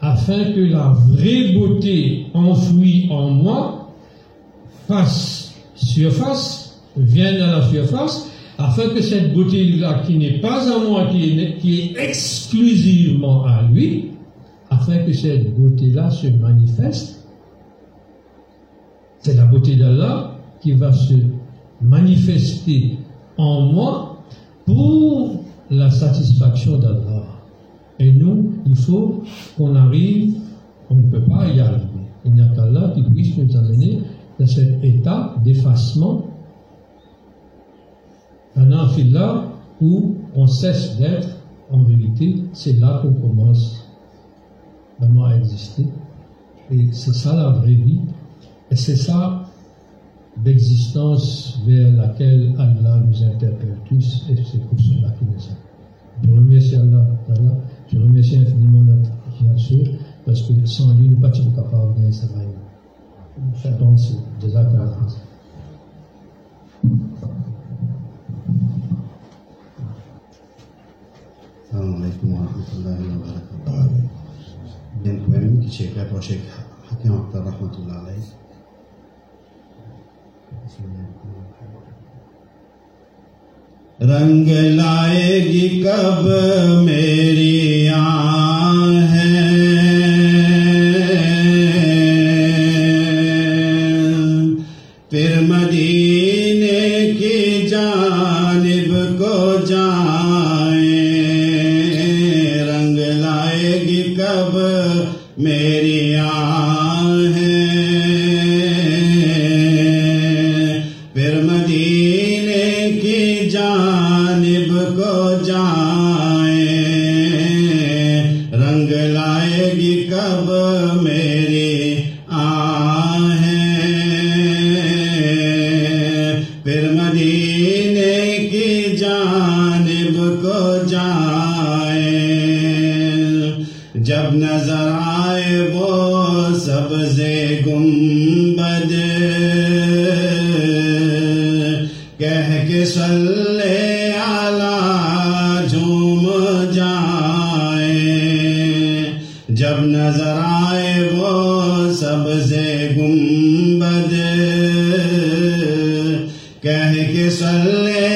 afin que la vraie beauté enfouie en moi fasse surface, vienne à la surface, afin que cette beauté-là, qui n'est pas à moi, qui est, qui est exclusivement à lui, afin que cette beauté-là se manifeste. C'est la beauté d'Allah qui va se manifester en moi pour la satisfaction d'Allah. Et nous, il faut qu'on arrive, on ne peut pas y arriver. Il n'y a qu'Allah qui puisse nous amener dans cet état d'effacement un là où on cesse d'être, en vérité, c'est là qu'on commence vraiment à exister. Et c'est ça la vraie vie. Et c'est ça l'existence vers laquelle Allah nous interpelle tous. Et c'est pour cela qu'il nous a. Je remercie Allah, Allah, je remercie infiniment notre nature, parce que sans lui, nous ne sommes pas de ça va. Chacun, c'est des actes Akhtar rahmatullah alaih. रंग लाएगी कब मेरी आहें जब नज़र आए वो सबसे गुंबद कह के सल्ले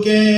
que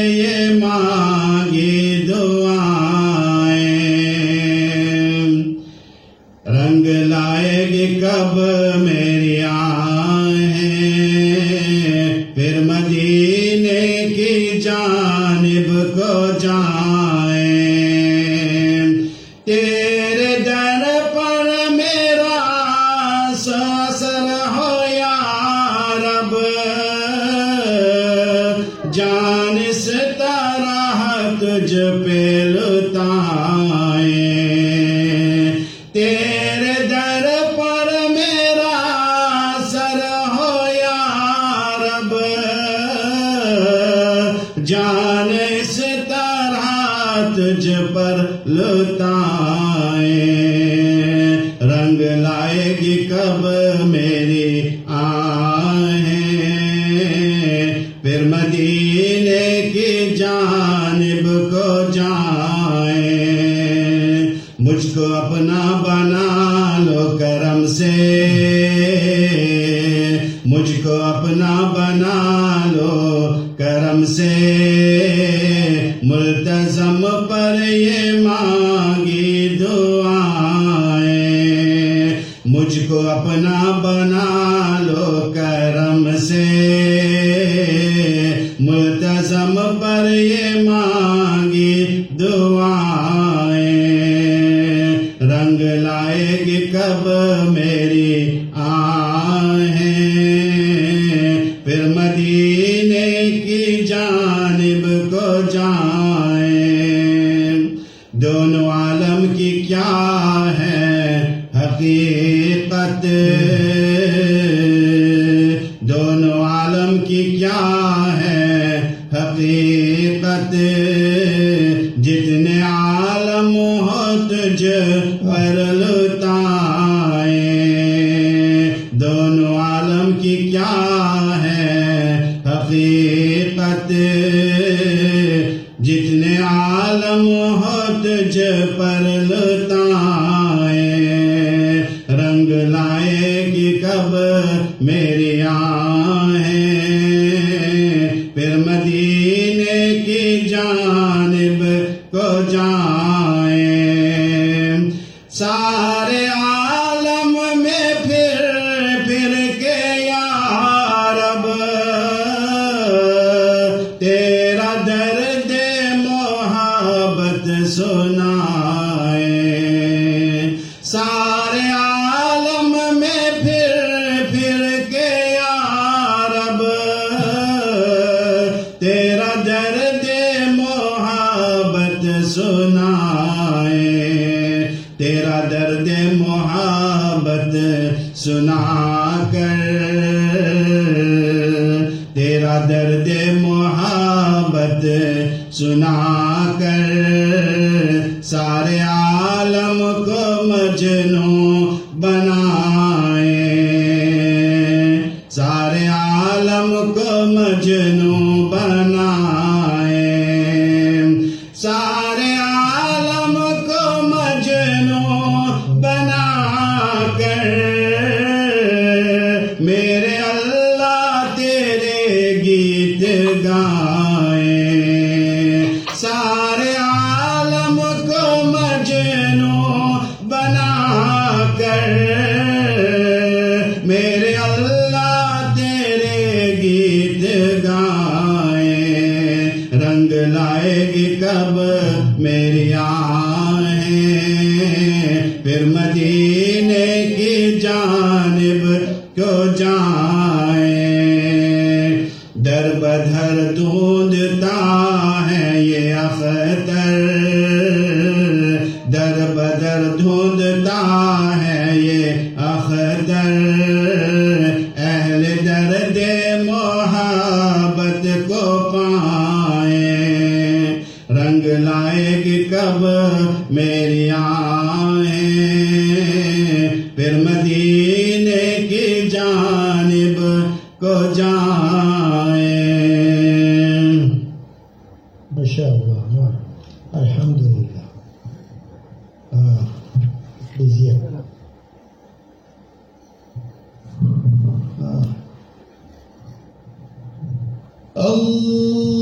है हकीकत। दोनों आलम की क्या Allah